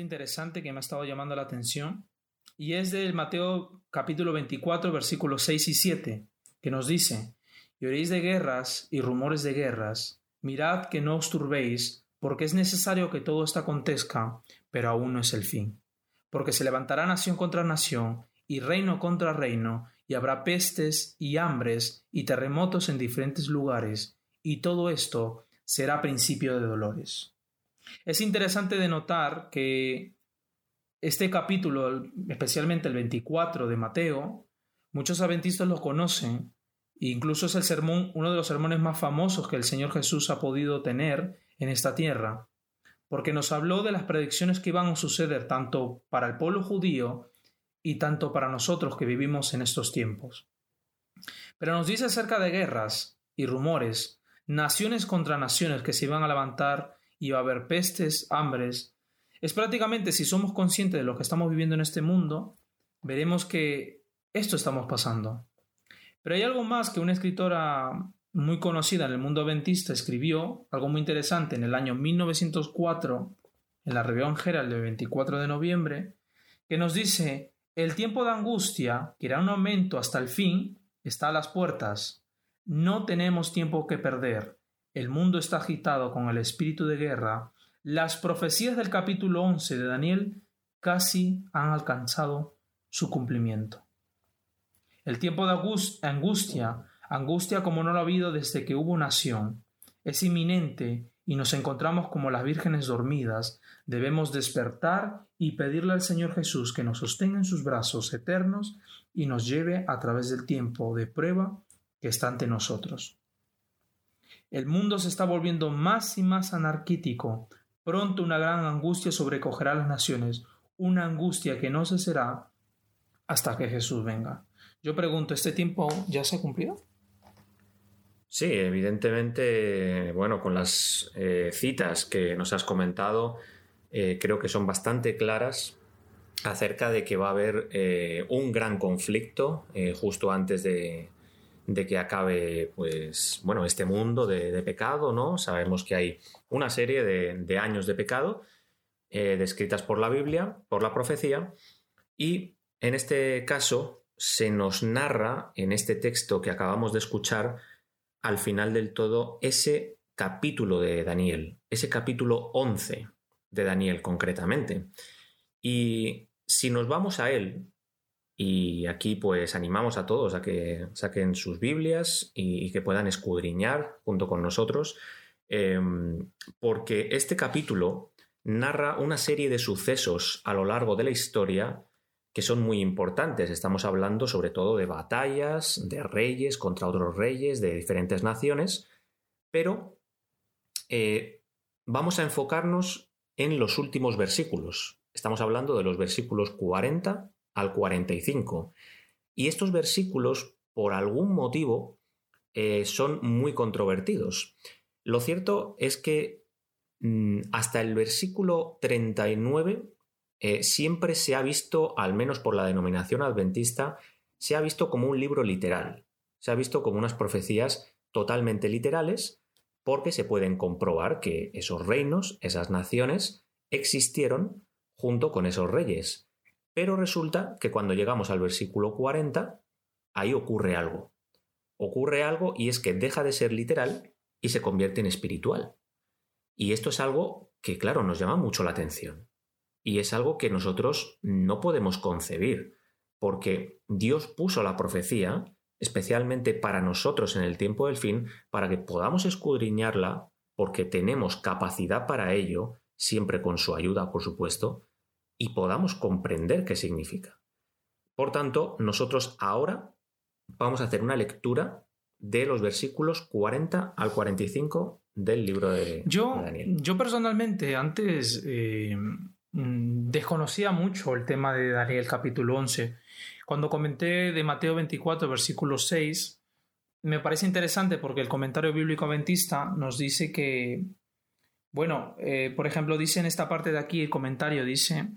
interesante que me ha estado llamando la atención y es del Mateo capítulo 24 versículos 6 y 7 que nos dice, y de guerras y rumores de guerras, mirad que no os turbéis, porque es necesario que todo esto acontezca, pero aún no es el fin. Porque se levantará nación contra nación y reino contra reino, y habrá pestes y hambres y terremotos en diferentes lugares, y todo esto será principio de dolores. Es interesante de notar que este capítulo, especialmente el 24 de Mateo, muchos adventistas lo conocen, e incluso es el sermón, uno de los sermones más famosos que el Señor Jesús ha podido tener en esta tierra, porque nos habló de las predicciones que iban a suceder tanto para el pueblo judío y tanto para nosotros que vivimos en estos tiempos. Pero nos dice acerca de guerras y rumores, naciones contra naciones que se iban a levantar y va a haber pestes, hambres. Es prácticamente, si somos conscientes de lo que estamos viviendo en este mundo, veremos que esto estamos pasando. Pero hay algo más que una escritora muy conocida en el mundo adventista escribió, algo muy interesante, en el año 1904, en la Rebelión Herald del 24 de noviembre, que nos dice el tiempo de angustia, que irá un aumento hasta el fin, está a las puertas. No tenemos tiempo que perder. El mundo está agitado con el espíritu de guerra. Las profecías del capítulo 11 de Daniel casi han alcanzado su cumplimiento. El tiempo de angustia, angustia como no lo ha habido desde que hubo nación, es inminente y nos encontramos como las vírgenes dormidas, debemos despertar y pedirle al Señor Jesús que nos sostenga en sus brazos eternos y nos lleve a través del tiempo de prueba que está ante nosotros. El mundo se está volviendo más y más anarquítico. Pronto una gran angustia sobrecogerá a las naciones, una angustia que no cesará hasta que Jesús venga. Yo pregunto, ¿este tiempo ya se ha cumplido? Sí, evidentemente, bueno, con las eh, citas que nos has comentado, eh, creo que son bastante claras acerca de que va a haber eh, un gran conflicto justo antes de, que acabe, pues, bueno, este mundo de, pecado, ¿no? Sabemos que hay una serie de, de años de pecado descritas por la Biblia, por la profecía, y en este caso se nos narra en este texto que acabamos de escuchar al final del todo ese capítulo de Daniel, ese capítulo 11 de Daniel concretamente. Y si nos vamos a él, y aquí pues animamos a todos a que saquen sus Biblias y, que puedan escudriñar junto con nosotros, em, porque este capítulo narra una serie de sucesos a lo largo de la historia que son muy importantes. Estamos hablando sobre todo de batallas, de reyes contra otros reyes de diferentes naciones, pero eh, vamos a enfocarnos en los últimos versículos. Estamos hablando de los versículos 40 al 45. Y estos versículos, por algún motivo, eh, son muy controvertidos. Lo cierto es que mm, hasta el versículo 39 eh, siempre se ha visto, al menos por la denominación adventista, se ha visto como un libro literal, se ha visto como unas profecías totalmente literales, porque se pueden comprobar que esos reinos, esas naciones, existieron junto con esos reyes. Pero resulta que cuando llegamos al versículo 40, ahí ocurre algo. Ocurre algo y es que deja de ser literal y se convierte en espiritual. Y esto es algo que, claro, nos llama mucho la atención. Y es algo que nosotros no podemos concebir, porque Dios puso la profecía especialmente para nosotros en el tiempo del fin, para que podamos escudriñarla, porque tenemos capacidad para ello, siempre con su ayuda, por supuesto, y podamos comprender qué significa. Por tanto, nosotros ahora vamos a hacer una lectura de los versículos 40 al 45 del libro de, yo, Daniel. Yo personalmente antes eh, Mm, desconocía mucho el tema de Daniel capítulo 11. Cuando comenté de Mateo 24, versículo 6, me parece interesante porque el comentario bíblico adventista nos dice que, bueno, eh, por ejemplo, dice en esta parte de aquí el comentario, dice,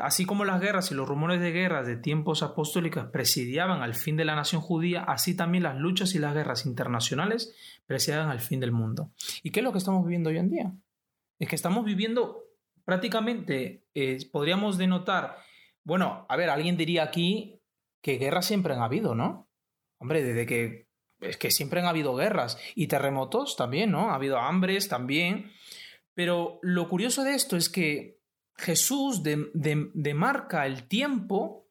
así como las guerras y los rumores de guerras de tiempos apostólicos presidiaban al fin de la nación judía, así también las luchas y las guerras internacionales presidiaban al fin del mundo. ¿Y qué es lo que estamos viviendo hoy en día? Es que estamos viviendo prácticamente eh, podríamos denotar, bueno, a ver, alguien diría aquí que guerras siempre han habido, ¿no? Hombre, desde que es que siempre han habido guerras y terremotos también, ¿no? Ha habido hambres también. Pero lo curioso de esto es que Jesús demarca el tiempo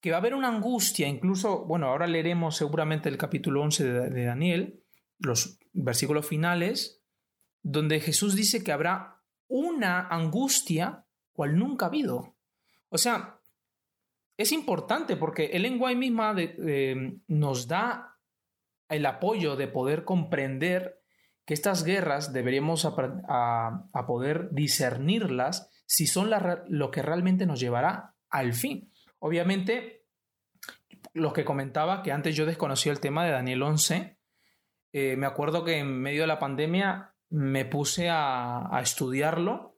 que va a haber una angustia, incluso, bueno, ahora leeremos seguramente el capítulo 11 de Daniel, los versículos finales, donde Jesús dice que habrá una angustia cual nunca ha habido. O sea, es importante porque el lenguaje misma nos da el apoyo de poder comprender que estas guerras deberíamos a, poder discernirlas si son lo que realmente nos llevará al fin. Obviamente, lo que comentaba, que antes yo desconocía el tema de Daniel 11, eh, me acuerdo que en medio de la pandemia me puse a, a estudiarlo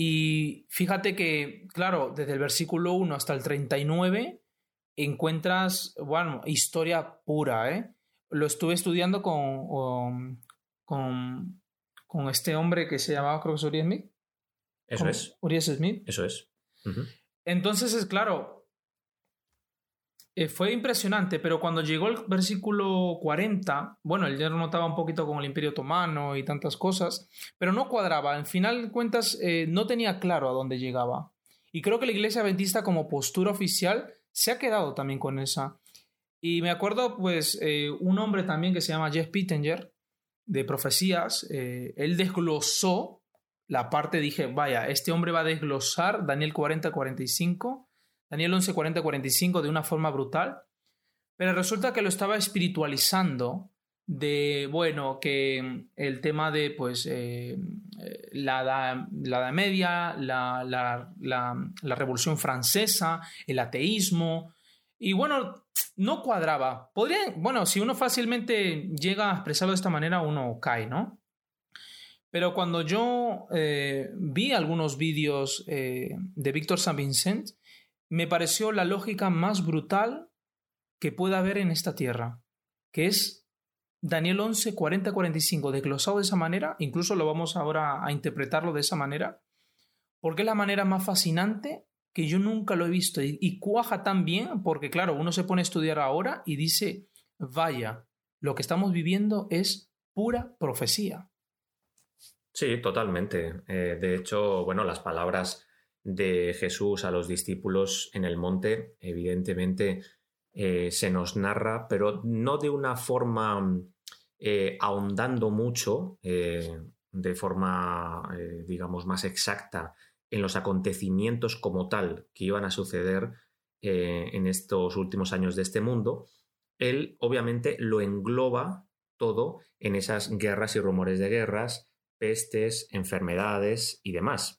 y fíjate que, claro, desde el versículo 1 hasta el 39 encuentras, bueno, historia pura, ¿eh? Lo estuve estudiando con, con, con este hombre que se llamaba, creo que es Urias Smith. Eso es. Urias Smith. Eso es. Entonces, es claro, eh, fue impresionante, pero cuando llegó el versículo 40, bueno, él ya notaba un poquito con el Imperio Otomano y tantas cosas, pero no cuadraba. Al final de cuentas, eh, no tenía claro a dónde llegaba. Y creo que la Iglesia Adventista, como postura oficial, se ha quedado también con esa. Y me acuerdo, pues, eh, un hombre también que se llama Jeff Pittenger, de profecías, él desglosó la parte, dije, vaya, este hombre va a desglosar Daniel 40-45 Daniel 11, 40, 45 de una forma brutal, pero resulta que lo estaba espiritualizando de, bueno, que el tema de, pues, eh, la, la, Edad Media, la, la, la, Revolución Francesa, el ateísmo, y bueno, no cuadraba. Podría, bueno, si uno fácilmente llega a expresarlo de esta manera, uno cae, ¿no? Pero cuando yo eh, vi algunos vídeos eh, de Víctor Saint Vincent, me pareció la lógica más brutal que pueda haber en esta tierra, que es Daniel 11, 40, 45, desglosado de esa manera, incluso lo vamos ahora a interpretarlo de esa manera, porque es la manera más fascinante que yo nunca lo he visto y, cuaja tan bien, porque claro, uno se pone a estudiar ahora y dice, vaya, lo que estamos viviendo es pura profecía. Sí, totalmente. Eh, de hecho, bueno, las palabras de Jesús a los discípulos en el monte, evidentemente eh, se nos narra, pero no de una forma eh, ahondando mucho, de forma, digamos, más exacta en los acontecimientos como tal que iban a suceder en estos últimos años de este mundo, él obviamente lo engloba todo en esas guerras y rumores de guerras, pestes, enfermedades y demás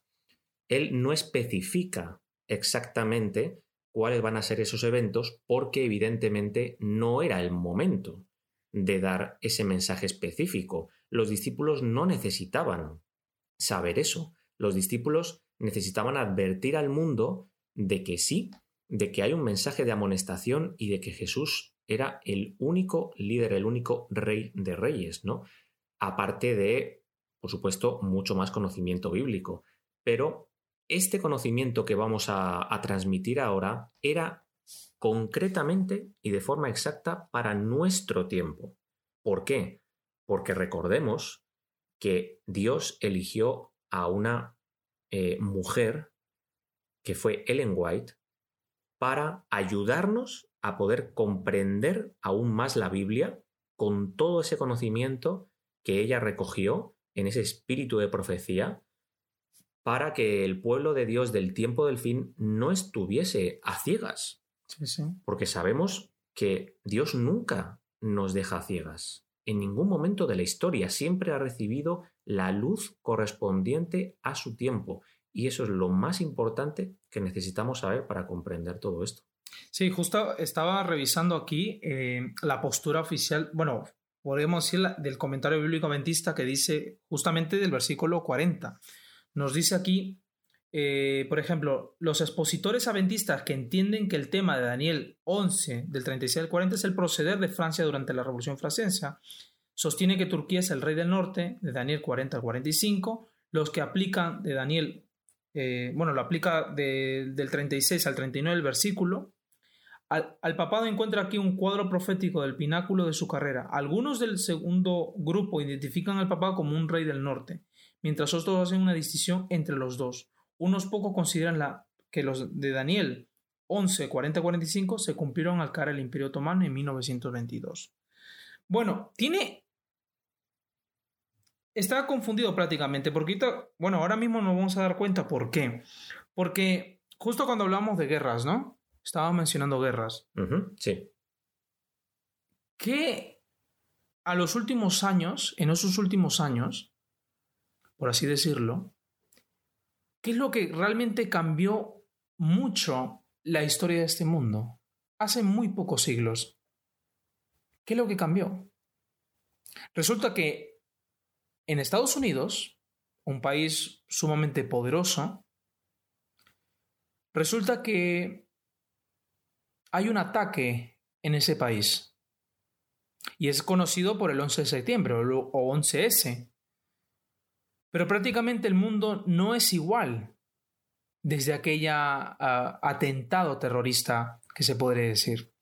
él no especifica exactamente cuáles van a ser esos eventos porque evidentemente no era el momento de dar ese mensaje específico. Los discípulos no necesitaban saber eso. Los discípulos necesitaban advertir al mundo de que sí, de que hay un mensaje de amonestación y de que Jesús era el único líder, el único rey de reyes, ¿no? Aparte de, por supuesto, mucho más conocimiento bíblico. Pero este conocimiento que vamos a, transmitir ahora era concretamente y de forma exacta para nuestro tiempo. ¿Por qué? Porque recordemos que Dios eligió a una eh, mujer que fue Ellen White para ayudarnos a poder comprender aún más la Biblia con todo ese conocimiento que ella recogió en ese espíritu de profecía para que el pueblo de Dios del tiempo del fin no estuviese a ciegas. Porque sabemos que Dios nunca nos deja a ciegas. En ningún momento de la historia siempre ha recibido la luz correspondiente a su tiempo. Y eso es lo más importante que necesitamos saber para comprender todo esto. Sí, justo estaba revisando aquí eh, la postura oficial, bueno, podríamos decir del comentario bíblico adventista que dice justamente del versículo 40 nos dice aquí, eh, por ejemplo, los expositores adventistas que entienden que el tema de Daniel 11, del 36 al 40, es el proceder de Francia durante la Revolución Francesa, sostiene que Turquía es el rey del norte, de Daniel 40 al 45, los que aplican de Daniel, eh, bueno, lo aplica del 36 al 39 del versículo, al, papado encuentra aquí un cuadro profético del pináculo de su carrera. Algunos del segundo grupo identifican al papado como un rey del norte, mientras otros hacen una distinción entre los dos. Unos pocos consideran la, que los de Daniel 11, 40-45 se cumplieron al caer el Imperio Otomano en 1922. Bueno, tiene... Está confundido prácticamente, porque bueno, ahora mismo nos vamos a dar cuenta por qué. Porque justo cuando hablamos de guerras, ¿no? Estaba mencionando guerras. sí. ¿Qué a los últimos años, en esos últimos años, por así decirlo, qué es lo que realmente cambió mucho la historia de este mundo? Hace muy pocos siglos. ¿Qué es lo que cambió? Resulta que en Estados Unidos, un país sumamente poderoso, resulta que hay un ataque en ese país. Y es conocido por el 11 de septiembre o 11S. Pero prácticamente el mundo no es igual desde aquella atentado terrorista que se podría decir.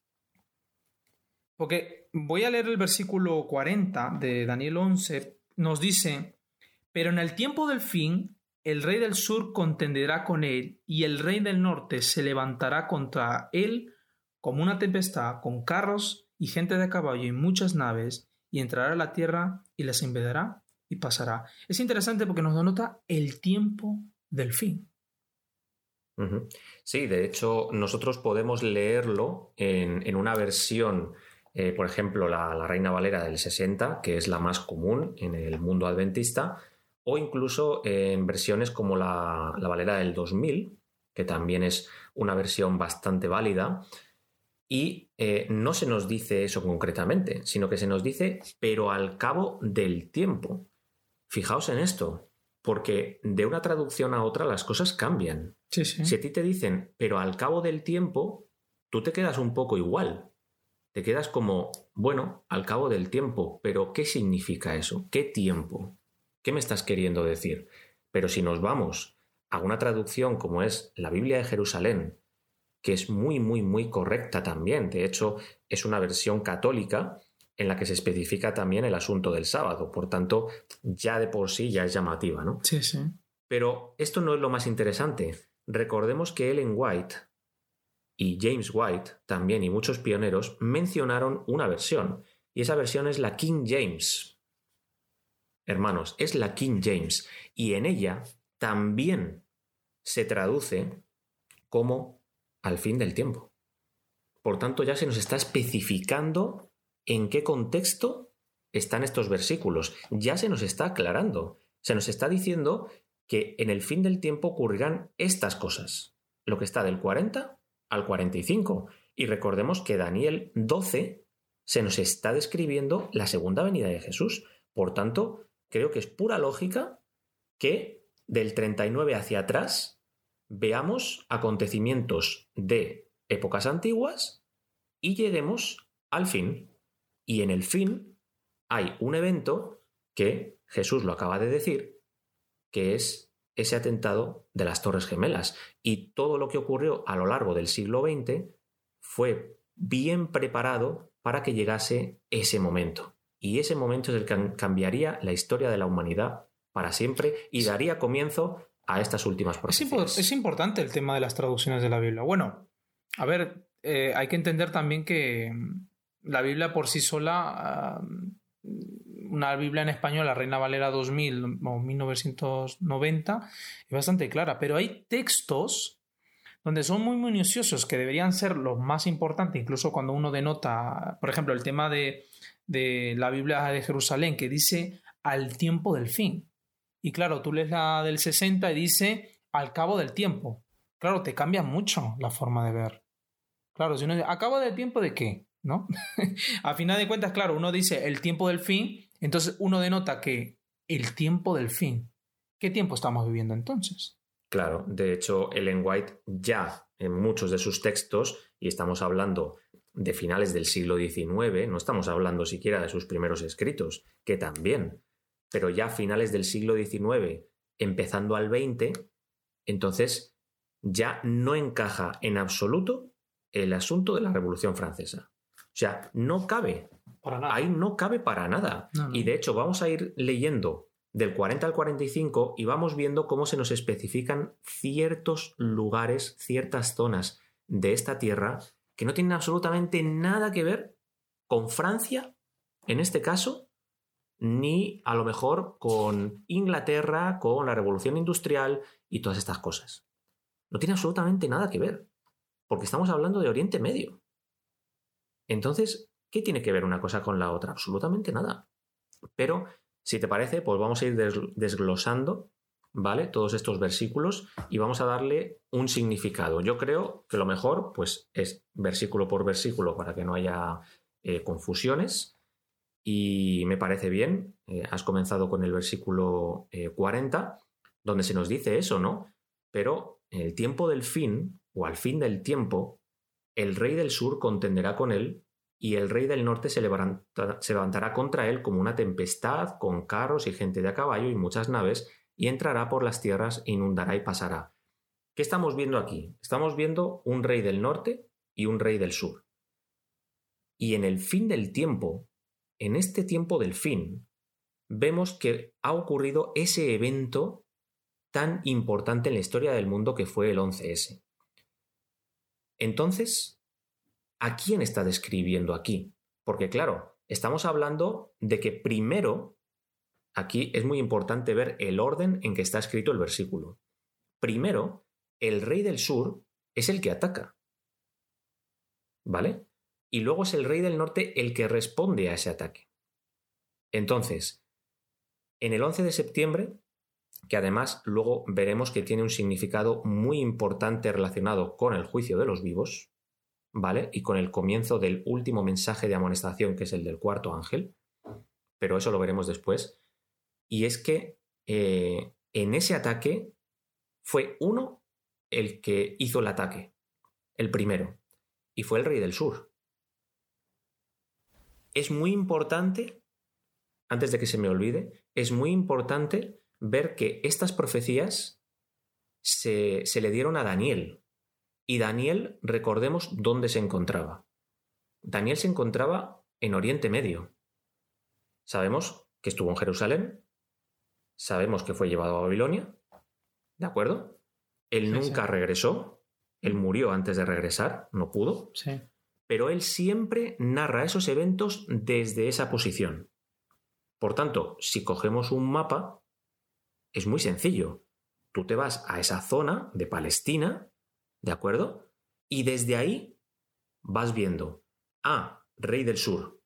Porque voy a leer el versículo 40 de Daniel 11, nos dice, pero en el tiempo del fin, el rey del sur contenderá con él, y el rey del norte se levantará contra él como una tempestad, con carros y gente de caballo y muchas naves, y entrará a la tierra y las invadirá y pasará. Es interesante porque nos denota el tiempo del fin. Sí, de hecho, nosotros podemos leerlo en, una versión, eh, por ejemplo, la, Reina Valera del 60, que es la más común en el mundo adventista, o incluso en versiones como la, la Valera del 2000, que también es una versión bastante válida. Y eh, no se nos dice eso concretamente, sino que se nos dice, pero al cabo del tiempo. Fijaos en esto, porque de una traducción a otra las cosas cambian. Si a ti te dicen, pero al cabo del tiempo, tú te quedas un poco igual. Te quedas como, bueno, al cabo del tiempo, pero ¿qué significa eso? ¿Qué tiempo? ¿Qué me estás queriendo decir? Pero si nos vamos a una traducción como es la Biblia de Jerusalén, que es muy, muy, muy correcta también. De hecho, es una versión católica en la que se especifica también el asunto del sábado. Por tanto, ya de por sí ya es llamativa, ¿no? Sí, sí. Pero esto no es lo más interesante. Recordemos que Ellen White y James White también y muchos pioneros mencionaron una versión. Y esa versión es la King James. Hermanos, es la King James. Y en ella también se traduce como al fin del tiempo. Por tanto, ya se nos está especificando en qué contexto están estos versículos. Ya se nos está aclarando. Se nos está diciendo que en el fin del tiempo ocurrirán estas cosas. Lo que está del 40 al 45. Y recordemos que Daniel 12 se nos está describiendo la segunda venida de Jesús. Por tanto, creo que es pura lógica que del 39 hacia atrás veamos acontecimientos de épocas antiguas y lleguemos al fin. Y en el fin hay un evento que Jesús lo acaba de decir, que es ese atentado de las Torres Gemelas. Y todo lo que ocurrió a lo largo del siglo XX fue bien preparado para que llegase ese momento. Y ese momento es el que cambiaría la historia de la humanidad para siempre y daría comienzo a estas últimas profecías. Es, importante el tema de las traducciones de la Biblia. Bueno, a ver, eh, hay que entender también que mm, la Biblia por sí sola, ah, una Biblia en español, la Reina Valera 2000 o 1990, es bastante clara, pero hay textos donde son muy minuciosos, que deberían ser los más importantes, incluso cuando uno denota, por ejemplo, el tema de, de la Biblia de Jerusalén, que dice al tiempo del fin. Y claro, tú lees la del 60 y dice al cabo del tiempo. Claro, te cambia mucho la forma de ver. Claro, si uno dice, ¿a cabo del tiempo de qué? ¿No? a final de cuentas, claro, uno dice el tiempo del fin, entonces uno denota que el tiempo del fin. ¿Qué tiempo estamos viviendo entonces? Claro, de hecho, Ellen White ya en muchos de sus textos, y estamos hablando de finales del siglo XIX, no estamos hablando siquiera de sus primeros escritos, que también pero ya finales del siglo XIX empezando al 20, entonces ya no encaja en absoluto el asunto de la Revolución Francesa. O sea, no cabe. Ahí no cabe para nada. Y de hecho, vamos a ir leyendo del 40 al 45 y vamos viendo cómo se nos especifican ciertos lugares, ciertas zonas de esta tierra que no tienen absolutamente nada que ver con Francia, en este caso, ni a lo mejor con Inglaterra, con la revolución industrial y todas estas cosas. No tiene absolutamente nada que ver, porque estamos hablando de Oriente Medio. Entonces, ¿qué tiene que ver una cosa con la otra? Absolutamente nada. Pero, si te parece, pues vamos a ir desglosando, ¿vale? Todos estos versículos y vamos a darle un significado. Yo creo que lo mejor, pues, es versículo por versículo para que no haya eh, confusiones. Y me parece bien, eh, has comenzado con el versículo 40, eh, donde se nos dice eso, ¿no? Pero en el tiempo del fin, o al fin del tiempo, el rey del sur contenderá con él, y el rey del norte se levantará, contra él como una tempestad, con carros y gente de a caballo y muchas naves, y entrará por las tierras, e inundará y pasará. ¿Qué estamos viendo aquí? Estamos viendo un rey del norte y un rey del sur. Y en el fin del tiempo, en este tiempo del fin, vemos que ha ocurrido ese evento tan importante en la historia del mundo que fue el 11S. Entonces, ¿a quién está describiendo aquí? Porque claro, estamos hablando de que primero, aquí es muy importante ver el orden en que está escrito el versículo. Primero, el rey del sur es el que ataca. ¿Vale? Y luego es el rey del norte el que responde a ese ataque. Entonces, en el 11 de septiembre que además luego veremos que tiene un significado muy importante relacionado con el juicio de los vivos, ¿vale? Y con el comienzo del último mensaje de amonestación, que es el del cuarto ángel, pero eso lo veremos después. Y es que eh, en ese ataque fue uno el que hizo el ataque, el primero, y fue el rey del sur. Es muy importante, antes de que se me olvide, es muy importante ver que estas profecías se, le dieron a Daniel. Y Daniel, recordemos dónde se encontraba. Daniel se encontraba en Oriente Medio. Sabemos que estuvo en Jerusalén, sabemos que fue llevado a Babilonia, ¿de acuerdo? Él nunca regresó, él murió antes de regresar, no pudo, sí. pero él siempre narra esos eventos desde esa posición. Por tanto, si cogemos un mapa, es muy sencillo. Tú te vas a esa zona de Palestina, ¿de acuerdo? Y desde ahí vas viendo, ah, rey del sur.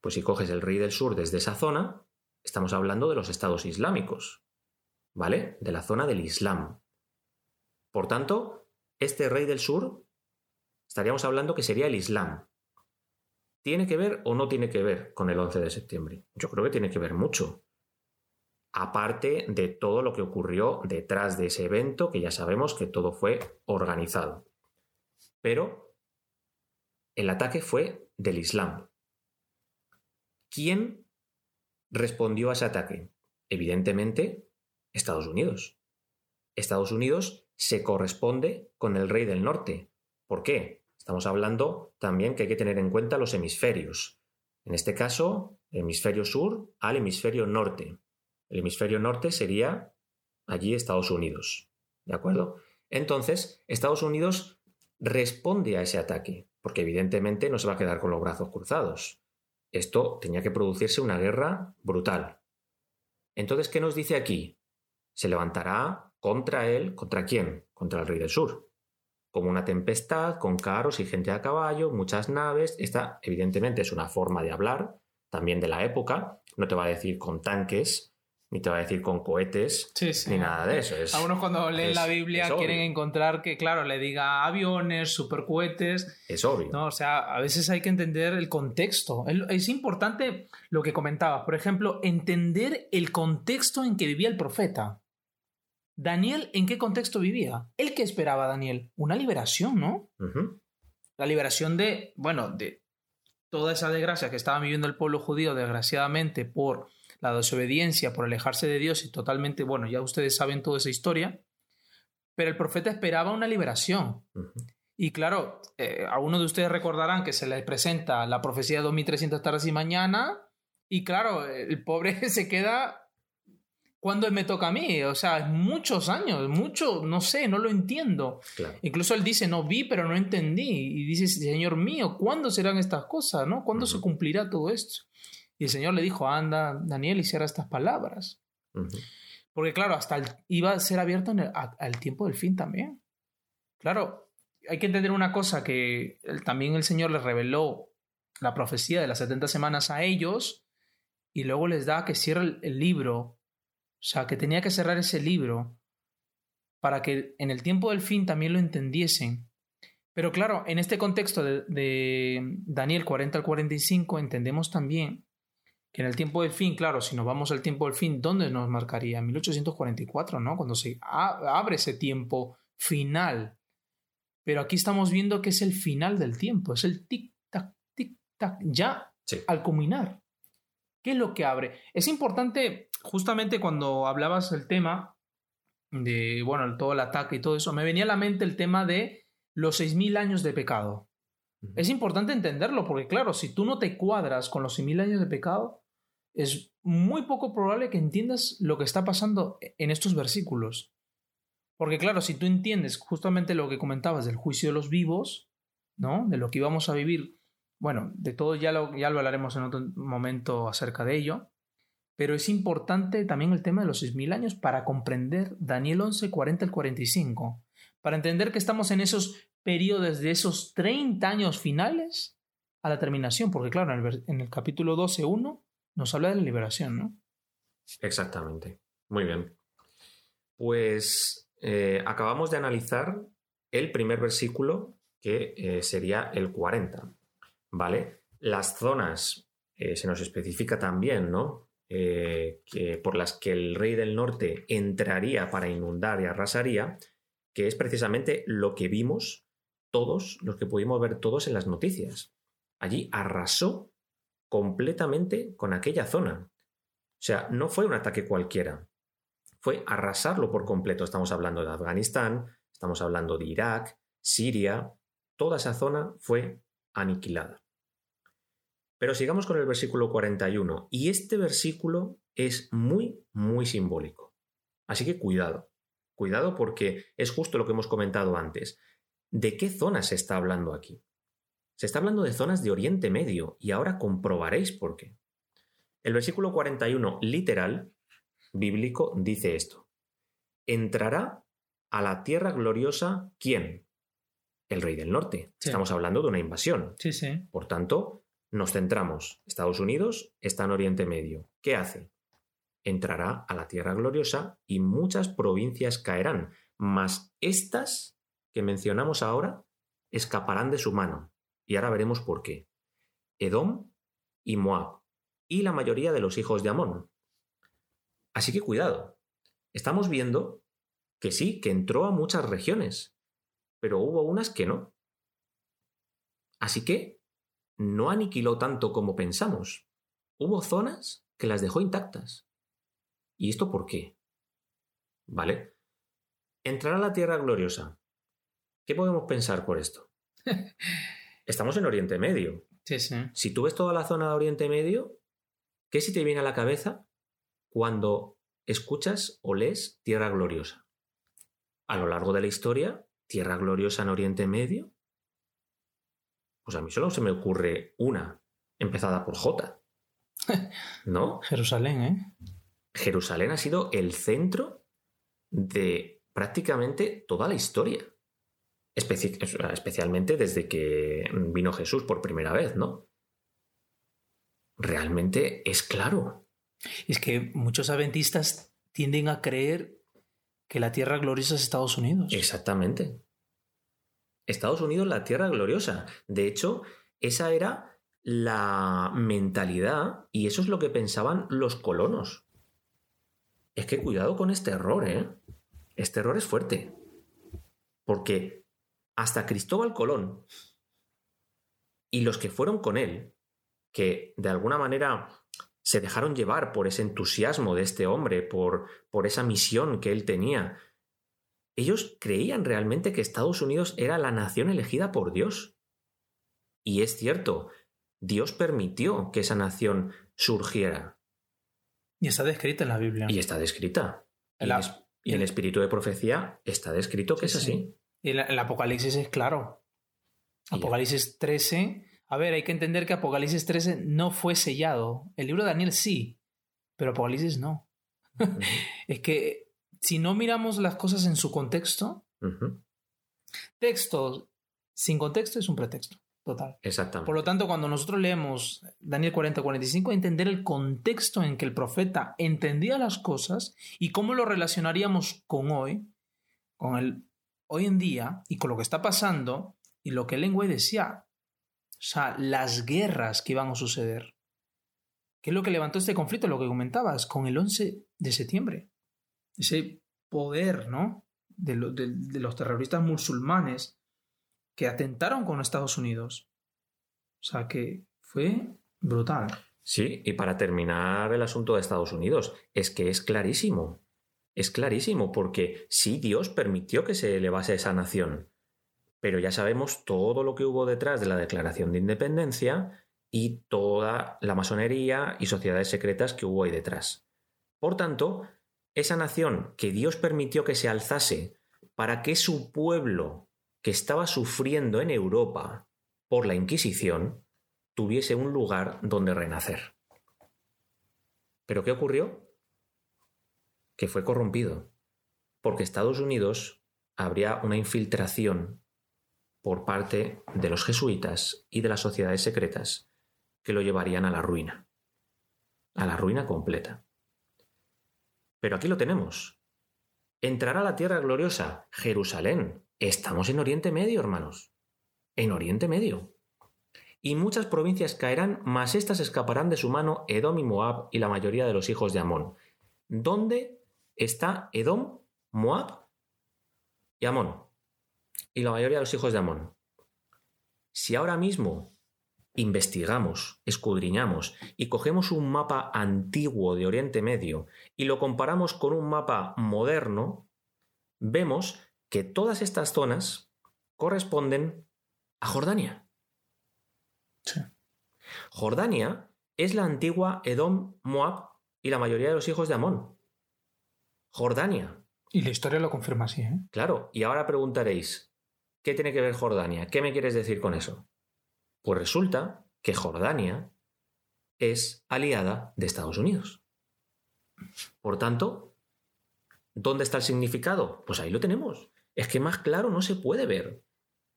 Pues si coges el rey del sur desde esa zona, estamos hablando de los estados islámicos, ¿vale? De la zona del Islam. Por tanto, este rey del sur, estaríamos hablando que sería el Islam. ¿Tiene que ver o no tiene que ver con el 11 de septiembre? Yo creo que tiene que ver mucho aparte de todo lo que ocurrió detrás de ese evento, que ya sabemos que todo fue organizado. Pero el ataque fue del Islam. ¿Quién respondió a ese ataque? Evidentemente, Estados Unidos. Estados Unidos se corresponde con el rey del norte. ¿Por qué? Estamos hablando también que hay que tener en cuenta los hemisferios. En este caso, hemisferio sur al hemisferio norte. El hemisferio norte sería allí Estados Unidos. ¿De acuerdo? Entonces, Estados Unidos responde a ese ataque, porque evidentemente no se va a quedar con los brazos cruzados. Esto tenía que producirse una guerra brutal. Entonces, ¿qué nos dice aquí? Se levantará contra él, ¿contra quién? Contra el rey del sur. Como una tempestad, con carros y gente a caballo, muchas naves. Esta, evidentemente, es una forma de hablar, también de la época. No te va a decir con tanques, ni te va a decir con cohetes, ni nada de eso. Es, Algunos cuando leen la Biblia quieren encontrar que, claro, le diga aviones, supercohetes. Es obvio. ¿no? O sea, a veces hay que entender el contexto. Es importante lo que comentabas. Por ejemplo, entender el contexto en que vivía el profeta. Daniel, ¿en qué contexto vivía? ¿El que esperaba Daniel? Una liberación, ¿no? La liberación de, bueno, de toda esa desgracia que estaba viviendo el pueblo judío, desgraciadamente, por la desobediencia por alejarse de Dios y totalmente, bueno, ya ustedes saben toda esa historia, pero el profeta esperaba una liberación. Y claro, eh, algunos de ustedes recordarán que se les presenta la profecía de 2300 tardes y mañana, y claro, el pobre se queda cuando me toca a mí, o sea, muchos años, mucho, no sé, no lo entiendo. Incluso él dice, no vi, pero no entendí. Y dice, Señor mío, ¿cuándo serán estas cosas? ¿no? ¿Cuándo se cumplirá todo esto? Y el Señor le dijo, anda, Daniel, y cierra estas palabras. Porque claro, hasta iba a ser abierto al tiempo del fin también. Claro, hay que entender una cosa, que también el Señor les reveló la profecía de las 70 semanas a ellos y luego les da que cierre el libro o sea, que tenía que cerrar ese libro para que en el tiempo del fin también lo entendiesen. Pero claro, en este contexto de, Daniel 40 al 45 entendemos también en el tiempo del fin, claro, si nos vamos al tiempo del fin, ¿dónde nos marcaría? 1844, ¿no? Cuando se abre ese tiempo final. Pero aquí estamos viendo que es el final del tiempo, es el tic-tac, tic-tac, ya al culminar. ¿Qué es lo que abre? Es importante, justamente cuando hablabas del tema de, bueno, todo el ataque y todo eso, me venía a la mente el tema de los 6.000 años de pecado. Es importante entenderlo porque, claro, si tú no te cuadras con los 6.000 años de pecado, es muy poco probable que entiendas lo que está pasando en estos versículos. Porque, claro, si tú entiendes justamente lo que comentabas del juicio de los vivos, ¿no? De lo que íbamos a vivir bueno, de todo ya lo, ya lo hablaremos en otro momento acerca de ello, pero es importante también el tema de los 6.000 años para comprender Daniel 11, 40 al 45, para entender que estamos en esos periodos de esos 30 años finales a la terminación, porque claro, en el, en el capítulo 12, 1 nos habla de la liberación, ¿no? Exactamente. Muy bien. Pues eh, acabamos de analizar el primer versículo, que eh, sería el 40. ¿vale? Las zonas, eh, se nos especifica también, ¿no? Que por las que el rey del norte entraría para inundar y arrasaría, que es precisamente lo que vimos todos, los que pudimos ver todos en las noticias. Allí arrasó completamente con aquella zona. O sea, no fue un ataque cualquiera, fue arrasarlo por completo. Estamos hablando de Afganistán, estamos hablando de Irak, Siria, toda esa zona fue aniquilada. Pero sigamos con el versículo 41. Y este versículo es muy, muy simbólico. Así que cuidado. Cuidado porque es justo lo que hemos comentado antes. ¿De qué zonas se está hablando aquí? Se está hablando de zonas de Oriente Medio y ahora comprobaréis por qué. El versículo 41 literal, bíblico, dice esto. Entrará a la tierra gloriosa quién? el rey del norte. Estamos hablando de una invasión. Sí, sí. Por tanto, nos centramos. Estados Unidos está en Oriente Medio. ¿Qué hace? Entrará a la tierra gloriosa y muchas provincias caerán, mas estas que mencionamos ahora escaparán de su mano. Y ahora veremos por qué. Edom y Moab, y la mayoría de los hijos de Amón. Así que cuidado. Estamos viendo que sí, que entró a muchas regiones, pero hubo unas que no. Así que no aniquiló tanto como pensamos. Hubo zonas que las dejó intactas. ¿Y esto por qué? ¿Vale? Entrar a la tierra gloriosa. ¿Qué podemos pensar por esto? Estamos en Oriente Medio. Sí, sí. Si tú ves toda la zona de Oriente Medio, ¿qué si te viene a la cabeza cuando escuchas o lees tierra gloriosa? A lo largo de la historia, tierra gloriosa en Oriente Medio? Pues a mí solo se me ocurre una, empezada por J. ¿No? Jerusalén, ¿eh? Jerusalén ha sido el centro de prácticamente toda la historia. Especialmente desde que vino Jesús por primera vez, ¿no? Realmente es claro. Es que muchos adventistas tienden a creer que la tierra gloriosa es Estados Unidos. Exactamente. Estados Unidos, la tierra gloriosa. De hecho, esa era la mentalidad y eso es lo que pensaban los colonos. Es que cuidado con este error, ¿eh? Este error es fuerte. Porque hasta Cristóbal Colón y los que fueron con él, que de alguna manera se dejaron llevar por ese entusiasmo de este hombre, por, por esa misión que él tenía. Ellos creían realmente que Estados Unidos era la nación elegida por Dios. Y es cierto, Dios permitió que esa nación surgiera. Y está descrita en la Biblia. Y está descrita. y, en, el espíritu de profecía está descrito que es así. Y el, el, Apocalipsis es claro. Apocalipsis 13. A ver, hay que entender que Apocalipsis 13 no fue sellado. El libro de Daniel sí, pero Apocalipsis no. es que si no miramos las cosas en su contexto, texto sin contexto es un pretexto. Total. Exactamente. Por lo tanto, cuando nosotros leemos Daniel 40-45, entender el contexto en que el profeta entendía las cosas y cómo lo relacionaríamos con hoy, con el hoy en día y con lo que está pasando y lo que el lenguaje decía. O sea, las guerras que iban a suceder. ¿Qué es lo que levantó este conflicto? Lo que comentabas, con el 11 de septiembre. Ese poder, ¿no? De, de los terroristas musulmanes que atentaron con Estados Unidos. O sea que fue brutal. Sí, y para terminar el asunto de Estados Unidos, es que es clarísimo. Es clarísimo porque sí Dios permitió que se elevase esa nación, pero ya sabemos todo lo que hubo detrás de la Declaración de Independencia y toda la masonería y sociedades secretas que hubo ahí detrás. Por tanto, esa nación que Dios permitió que se alzase para que su pueblo que estaba sufriendo en Europa por la Inquisición tuviese un lugar donde renacer. ¿Pero qué ocurrió? Que fue corrompido, porque Estados Unidos habría una infiltración por parte de los jesuitas y de las sociedades secretas que lo llevarían a la ruina, a la ruina completa. Pero aquí lo tenemos. Entrará a la tierra gloriosa, Jerusalén, Estamos en Oriente Medio, hermanos. En Oriente Medio. Y muchas provincias caerán, mas éstas escaparán de su mano Edom y Moab y la mayoría de los hijos de Amón. ¿Dónde está Edom, Moab y Amón? Y la mayoría de los hijos de Amón. Si ahora mismo investigamos, escudriñamos y cogemos un mapa antiguo de Oriente Medio y lo comparamos con un mapa moderno, vemos que todas estas zonas corresponden a Jordania. Jordania es la antigua Edom, Moab y la mayoría de los hijos de Amón. Jordania. Y la historia lo confirma así, ¿eh? Claro, y ahora preguntaréis, ¿qué tiene que ver Jordania? ¿Qué me quieres decir con eso? Pues resulta que Jordania es aliada de Estados Unidos. Por tanto, ¿dónde está el significado? Pues ahí lo tenemos. Es que más claro no se puede ver.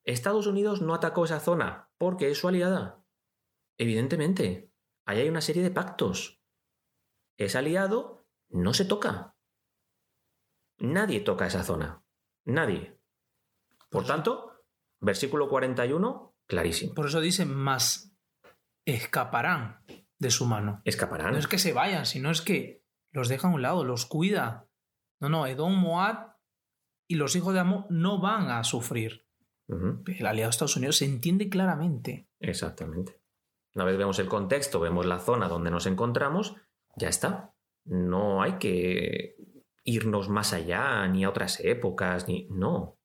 Estados Unidos no atacó esa zona porque es su aliada. Evidentemente, ahí hay una serie de pactos. Es aliado, no se toca. Nadie toca esa zona. Nadie. Por tanto, versículo 41, clarísimo. Por eso dice, más escaparán de su mano. Escaparán. No es que se vayan, sino es que los deja a un lado, los cuida. No, no, Edom Moab y los hijos de Amón no van a sufrir. El aliado de Estados Unidos se entiende claramente. Exactamente. Una vez vemos el contexto, vemos la zona donde nos encontramos, ya está. No hay que irnos más allá, ni a otras épocas, ni. No.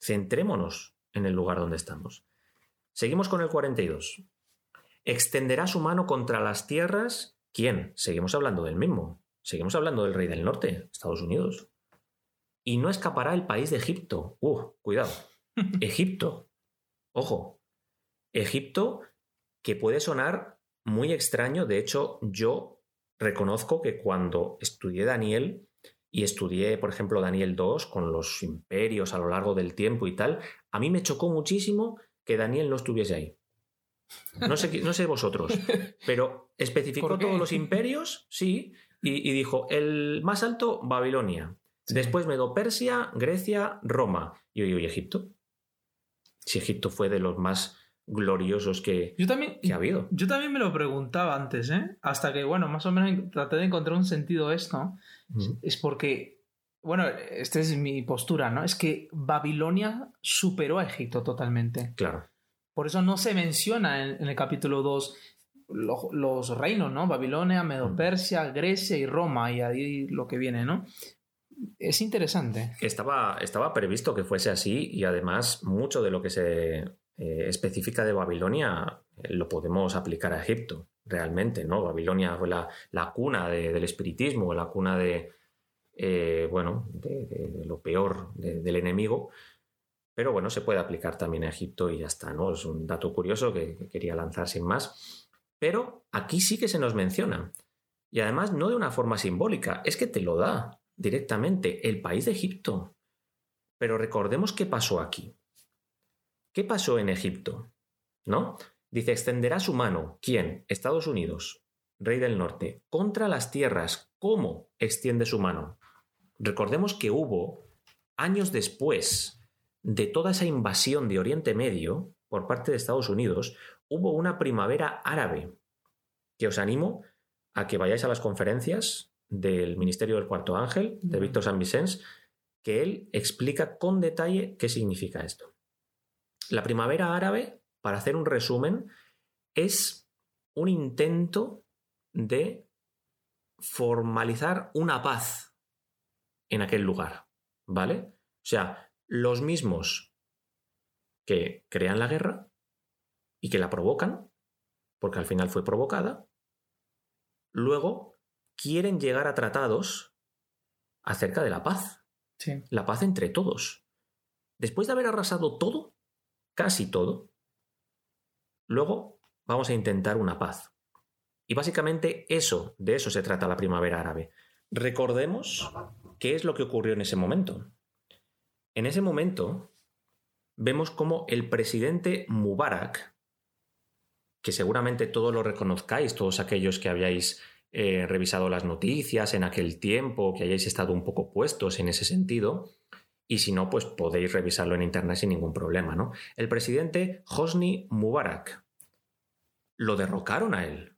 Centrémonos en el lugar donde estamos. Seguimos con el 42. Extenderá su mano contra las tierras. ¿Quién? Seguimos hablando del mismo. Seguimos hablando del rey del norte, Estados Unidos y no escapará el país de Egipto. Uh, cuidado. Egipto. Ojo. Egipto que puede sonar muy extraño. De hecho, yo reconozco que cuando estudié Daniel y estudié, por ejemplo, Daniel 2 con los imperios a lo largo del tiempo y tal, a mí me chocó muchísimo que Daniel no estuviese ahí. No sé, no sé vosotros, pero especificó todos los imperios, sí, y, y, dijo, el más alto, Babilonia, Después me do Persia, Grecia, Roma. Y yo digo, ¿y Egipto? Si Egipto fue de los más gloriosos que, yo también, ha habido. Yo también me lo preguntaba antes, ¿eh? Hasta que, bueno, más o menos traté de encontrar un sentido a esto. Es porque, bueno, esta es mi postura, ¿no? Es que Babilonia superó a Egipto totalmente. Claro. Por eso no se menciona en, en el capítulo 2 los reinos, ¿no? Babilonia, Medo-Persia, Grecia y Roma, y ahí lo que viene, ¿no? Es interesante. Estaba, estaba previsto que fuese así y además mucho de lo que se eh, especifica de Babilonia eh, lo podemos aplicar a Egipto, realmente, ¿no? Babilonia fue la, cuna del espiritismo, la cuna de, eh, bueno, de, lo peor del enemigo. Pero bueno, se puede aplicar también a Egipto y ya está, ¿no? Es un dato curioso que quería lanzar sin más. Pero aquí sí que se nos menciona. Y además no de una forma simbólica, es que te lo da directamente el país de Egipto. Pero recordemos qué pasó aquí. ¿Qué pasó en Egipto? ¿No? Dice, extenderá su mano. ¿Quién? Estados Unidos, rey del norte, contra las tierras. ¿Cómo extiende su mano? Recordemos que hubo, años después de toda esa invasión de Oriente Medio por parte de Estados Unidos, hubo una primavera árabe, que os animo a que vayáis a las conferencias del Ministerio del Cuarto Ángel, de Víctor San Vicens, que él explica con detalle qué significa esto. La primavera árabe, para hacer un resumen, es un intento de formalizar una paz en aquel lugar, ¿vale? O sea, los mismos que crean la guerra y que la provocan, porque al final fue provocada, luego quieren llegar a tratados acerca de la paz. La paz entre todos. Después de haber arrasado todo, casi todo, luego vamos a intentar una paz. Y básicamente eso, de eso se trata la primavera árabe. Recordemos qué es lo que ocurrió en ese momento. En ese momento vemos como el presidente Mubarak que seguramente todos lo reconozcáis, todos aquellos que habíais eh, revisado las noticias en aquel tiempo, que hayáis estado un poco puestos en ese sentido. Y si no, pues podéis revisarlo en internet sin ningún problema, ¿no? El presidente Hosni Mubarak. Lo derrocaron a él.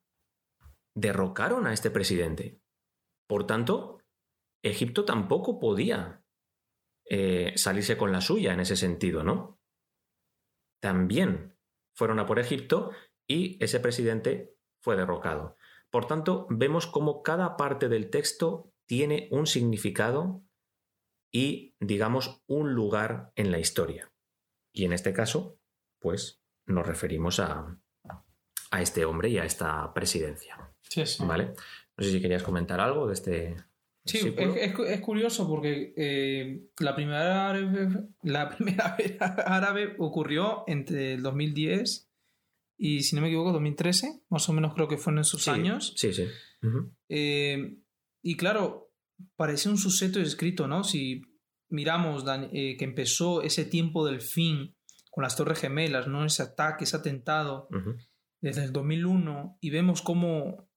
Derrocaron a este presidente. Por tanto, Egipto tampoco podía eh, salirse con la suya en ese sentido, ¿no? También fueron a por Egipto y ese presidente fue derrocado. Por tanto, vemos cómo cada parte del texto tiene un significado y, digamos, un lugar en la historia. Y en este caso, pues nos referimos a, este hombre y a esta presidencia. Sí, sí. ¿Vale? No sé si querías comentar algo de este. Sí, es, curioso porque eh, la, primera la primera árabe ocurrió entre el 2010 y si no me equivoco, 2013, más o menos creo que fueron esos años. Sí, sí. Eh, y claro, parece un suceso escrito, ¿no? Si miramos eh, que empezó ese tiempo del fin con las Torres Gemelas, ¿no? Ese ataque, ese atentado desde el 2001 y vemos cómo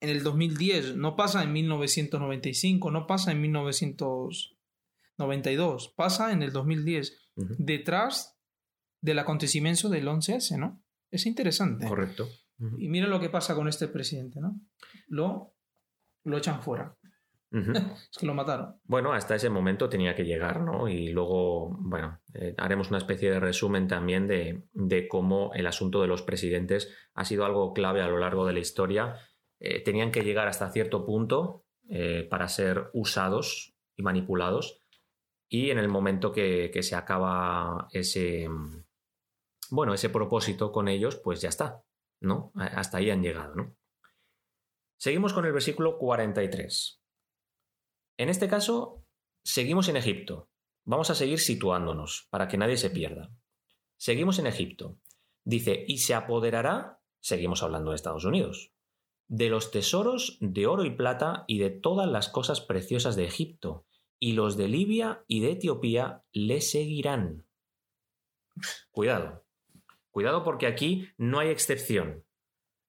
en el 2010 no pasa en 1995, no pasa en 1992, pasa en el 2010, detrás del acontecimiento del 11S, ¿no? Es interesante. Correcto. Y mira lo que pasa con este presidente, ¿no? Lo, lo echan fuera. es que lo mataron. Bueno, hasta ese momento tenía que llegar, ¿no? Y luego, bueno, eh, haremos una especie de resumen también de, de, cómo el asunto de los presidentes ha sido algo clave a lo largo de la historia. Eh, tenían que llegar hasta cierto punto eh, para ser usados y manipulados. Y en el momento que, que se acaba ese, bueno, ese propósito con ellos, pues ya está, ¿no? Hasta ahí han llegado, ¿no? Seguimos con el versículo 43. En este caso, seguimos en Egipto. Vamos a seguir situándonos para que nadie se pierda. Seguimos en Egipto. Dice, y se apoderará, seguimos hablando de Estados Unidos, de los tesoros de oro y plata y de todas las cosas preciosas de Egipto, y los de Libia y de Etiopía le seguirán. Cuidado, Cuidado porque aquí no hay excepción.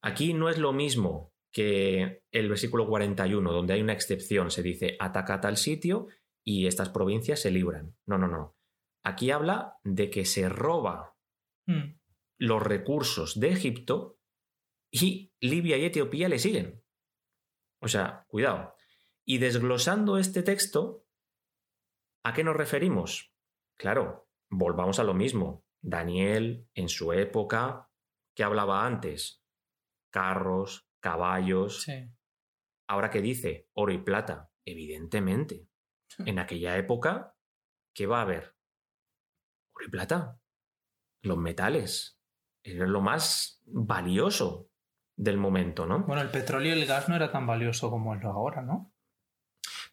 Aquí no es lo mismo que el versículo 41, donde hay una excepción, se dice ataca tal sitio y estas provincias se libran. No, no, no. Aquí habla de que se roba hmm. los recursos de Egipto y Libia y Etiopía le siguen. O sea, cuidado. Y desglosando este texto, ¿a qué nos referimos? Claro, volvamos a lo mismo. Daniel, en su época, que hablaba antes? carros, caballos. Ahora que dice oro y plata, evidentemente. En aquella época, ¿qué va a haber? Oro y plata. Los metales. Es lo más valioso del momento, ¿no? Bueno, el petróleo y el gas no era tan valioso como es lo ahora, ¿no?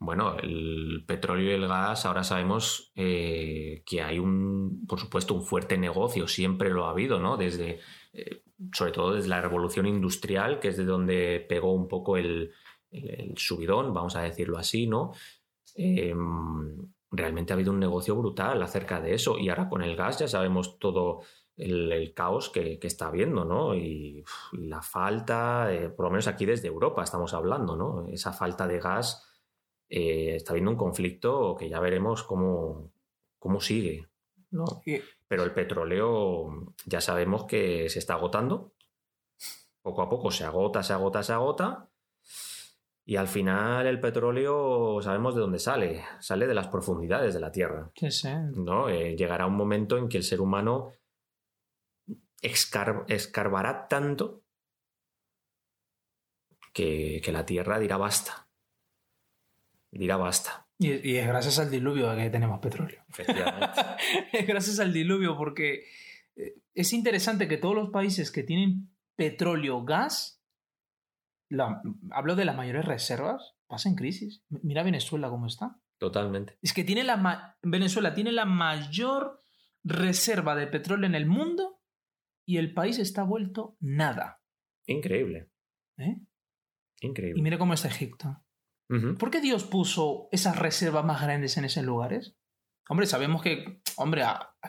Bueno, el petróleo y el gas, ahora sabemos eh, que hay un, por supuesto, un fuerte negocio, siempre lo ha habido, ¿no? Desde, eh, sobre todo desde la revolución industrial, que es de donde pegó un poco el, subidón, vamos a decirlo así, ¿no? Em, realmente ha habido un negocio brutal acerca de eso y ahora con el gas ya sabemos todo el, caos que, está habiendo, ¿no? Y, la falta, eh, por lo menos aquí desde Europa estamos hablando, ¿no? Esa falta de gas eh, está habiendo un conflicto que ya veremos cómo, cómo sigue, ¿no? Pero el petróleo ya sabemos que se está agotando. Poco a poco se agota, se agota, se agota. Y al final el petróleo sabemos de dónde sale. Sale de las profundidades de la Tierra. Sí, sí. ¿no? Eh, llegará un momento en que el ser humano escarbará tanto que, la Tierra dirá basta. Dirá basta. Y, es gracias al diluvio que tenemos petróleo. Efectivamente. es gracias al diluvio porque eh, es interesante que todos los países que tienen petróleo, gas, hablo de las mayores reservas, pasan crisis. Mira Venezuela cómo está. Totalmente. Es que tiene la Venezuela tiene la mayor reserva de petróleo en el mundo y el país está vuelto nada. Increíble. ¿Eh? Increíble. Y mire cómo está Egipto. ¿Por qué Dios puso esas reservas más grandes en esos lugares? Hombre, sabemos que, hombre,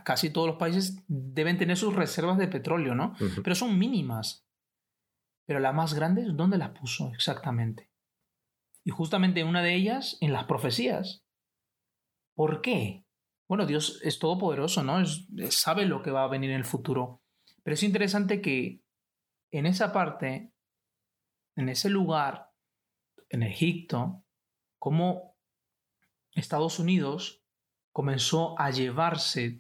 casi todos los países deben tener sus reservas de petróleo, ¿no? Pero son mínimas. Pero las más grandes, ¿dónde las puso exactamente? Y justamente una de ellas en las profecías. ¿Por qué? Bueno, Dios es todopoderoso, ¿no? sabe lo que va a venir en el futuro. Pero es interesante que en esa parte, en ese lugar, en Egipto, cómo Estados Unidos comenzó a llevarse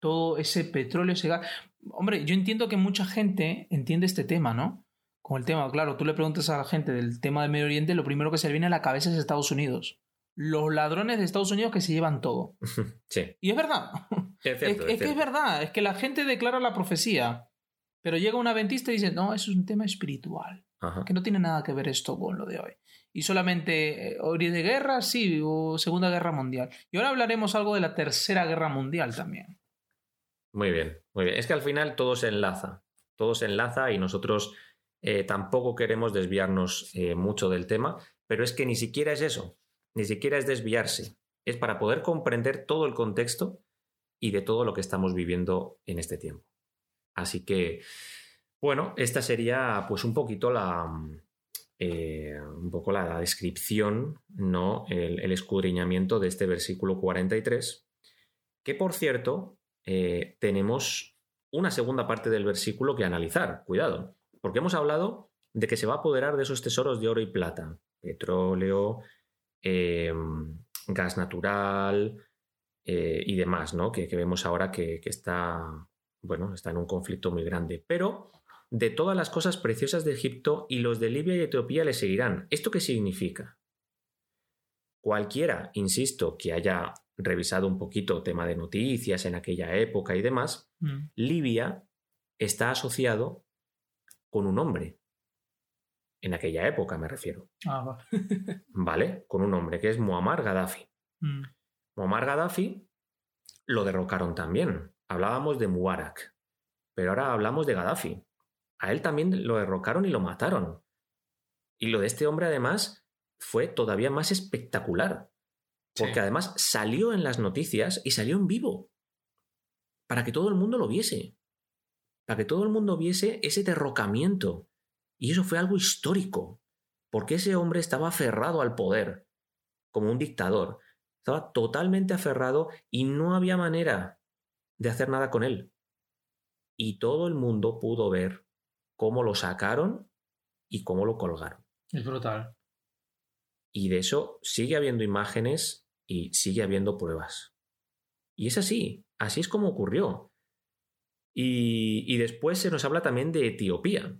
todo ese petróleo, ese gas. Hombre, yo entiendo que mucha gente entiende este tema, ¿no? Con el tema, claro, tú le preguntas a la gente del tema del Medio Oriente, lo primero que se le viene a la cabeza es Estados Unidos. Los ladrones de Estados Unidos que se llevan todo. Sí. Y es verdad. Es, que es verdad, es que la gente declara la profecía, pero llega un adventista y dice, no, eso es un tema espiritual, que no tiene nada que ver esto con lo de hoy. Y solamente, eh, hoy de guerra, sí, o Segunda Guerra Mundial. Y ahora hablaremos algo de la Tercera Guerra Mundial también. Muy bien, muy bien. Es que al final todo se enlaza, todo se enlaza y nosotros eh, tampoco queremos desviarnos eh, mucho del tema, pero es que ni siquiera es eso, ni siquiera es desviarse, es para poder comprender todo el contexto y de todo lo que estamos viviendo en este tiempo. Así que, bueno, esta sería pues un poquito la, eh, un poco la, descripción, ¿no? El, escudriñamiento de este versículo 43, que por cierto, eh, tenemos una segunda parte del versículo que analizar, cuidado, porque hemos hablado de que se va a apoderar de esos tesoros de oro y plata, petróleo, em, gas natural, eh, y demás, ¿no? Que, vemos ahora que, está, bueno, está en un conflicto muy grande. Pero de todas las cosas preciosas de Egipto y los de Libia y Etiopía le seguirán. ¿Esto qué significa? Cualquiera, insisto, que haya revisado un poquito tema de noticias en aquella época y demás, mm. Libia está asociado con un hombre. En aquella época me refiero. Ah, vale, con un hombre que es Muammar Gaddafi. Mm. Muammar Gaddafi lo derrocaron también. Hablábamos de Mubarak, pero ahora hablamos de Gaddafi. A él también lo derrocaron y lo mataron. Y lo de este hombre además fue todavía más espectacular, porque además salió en las noticias y salió en vivo, para que todo el mundo lo viese, para que todo el mundo viese ese derrocamiento. Y eso fue algo histórico, porque ese hombre estaba aferrado al poder, como un dictador, estaba totalmente aferrado y no había manera de hacer nada con él. Y todo el mundo pudo ver cómo lo sacaron y cómo lo colgaron. Es brutal. Y de eso sigue habiendo imágenes y sigue habiendo pruebas. Y es así, así es como ocurrió. Y, y, después se nos habla también de Etiopía.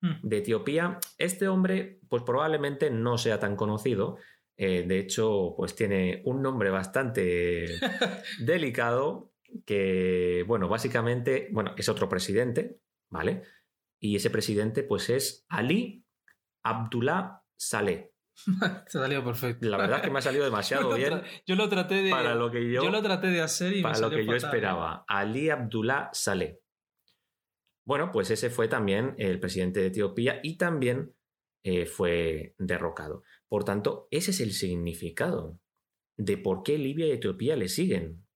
Mm. de Etiopía. Este hombre, pues probablemente no sea tan conocido. Eh, de hecho, pues tiene un nombre bastante delicado que, bueno, básicamente, bueno, es otro presidente, ¿vale? Y ese presidente, pues es Ali Abdullah Saleh. Te salió perfecto. La verdad es que me ha salido demasiado bien yo lo traté de. para lo que yo, yo lo traté de hacer y me para lo que yo esperaba. Ali Abdullah Saleh. Bueno, pues ese fue también el presidente de Etiopía y también eh, fue derrocado. Por tanto, ese es el significado de por qué Libia y Etiopía le siguen.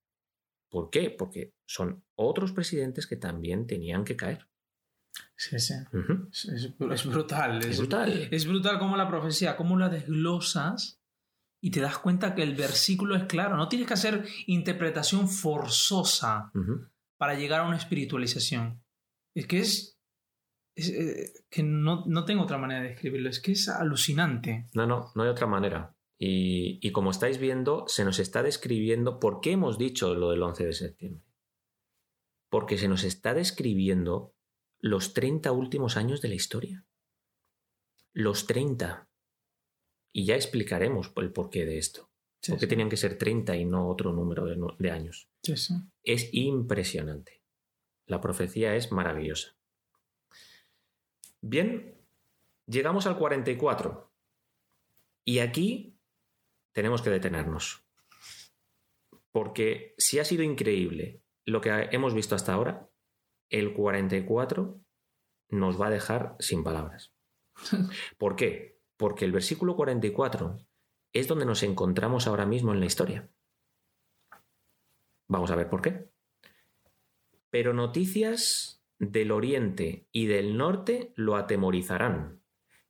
¿Por qué? Porque son otros presidentes que también tenían que caer. Sí, sí. Es, es- es brutal. Es brutal. Es brutal como la profecía, cómo la desglosas y te das cuenta que el versículo es claro. No tienes que hacer interpretación forzosa para llegar a una espiritualización. Es que es. es, eh, que no, no tengo otra manera de describirlo. Es que es alucinante. No, no, no hay otra manera. Y, y como estáis viendo, se nos está describiendo por qué hemos dicho lo del 11 de septiembre. Porque se nos está describiendo los 30 últimos años de la historia. Los 30. Y ya explicaremos el porqué de esto. Sí, por qué sí. tenían que ser 30 y no otro número de, años. Sí. Es impresionante. La profecía es maravillosa. Bien, llegamos al 44. Y aquí tenemos que detenernos. Porque si ha sido increíble lo que hemos visto hasta ahora, el 44 nos va a dejar sin palabras. ¿Por qué? Porque el versículo 44 es donde nos encontramos ahora mismo en la historia. Vamos a ver por qué. Pero noticias del oriente y del norte lo atemorizarán,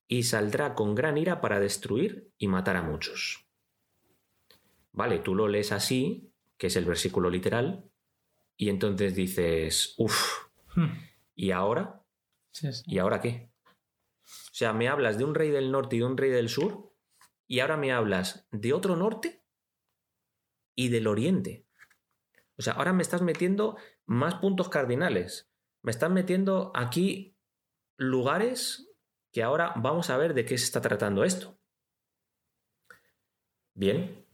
y saldrá con gran ira para destruir y matar a muchos. Vale, tú lo lees así, que es el versículo literal, y entonces dices, uff, Hmm. ¿y ahora? Sí, sí. ¿Y ahora qué? O sea, me hablas de un rey del norte y de un rey del sur, y ahora me hablas de otro norte y del oriente. O sea, ahora me estás metiendo más puntos cardinales. Me estás metiendo aquí lugares que ahora vamos a ver de qué se está tratando esto. Bien.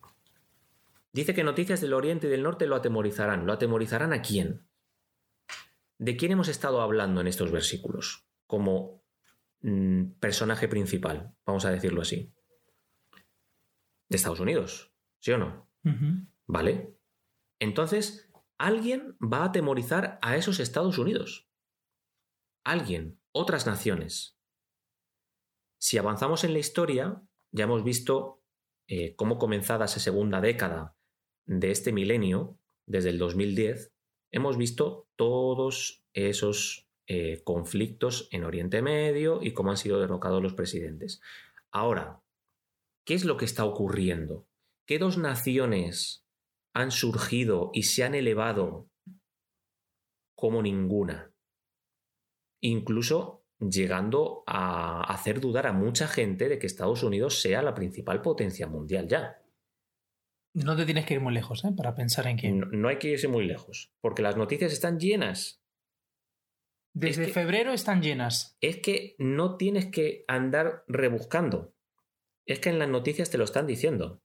Dice que noticias del oriente y del norte lo atemorizarán. ¿Lo atemorizarán a quién? ¿De quién hemos estado hablando en estos versículos? Como mm, personaje principal, vamos a decirlo así. De Estados Unidos, ¿sí o no? ¿Vale? Entonces, alguien va a atemorizar a esos Estados Unidos. Alguien, otras naciones. Si avanzamos en la historia, ya hemos visto eh, cómo comenzada esa segunda década de este milenio, desde el 2010, hemos visto todos esos eh, conflictos en Oriente Medio y cómo han sido derrocados los presidentes. Ahora, ¿qué es lo que está ocurriendo? ¿Qué dos naciones han surgido y se han elevado como ninguna? Incluso llegando a hacer dudar a mucha gente de que Estados Unidos sea la principal potencia mundial ya. No te tienes que ir muy lejos ¿eh? para pensar en quién. No, no hay que irse muy lejos, porque las noticias están llenas. Desde que- febrero están llenas. Es que no tienes que andar rebuscando. Es que en las noticias te lo están diciendo.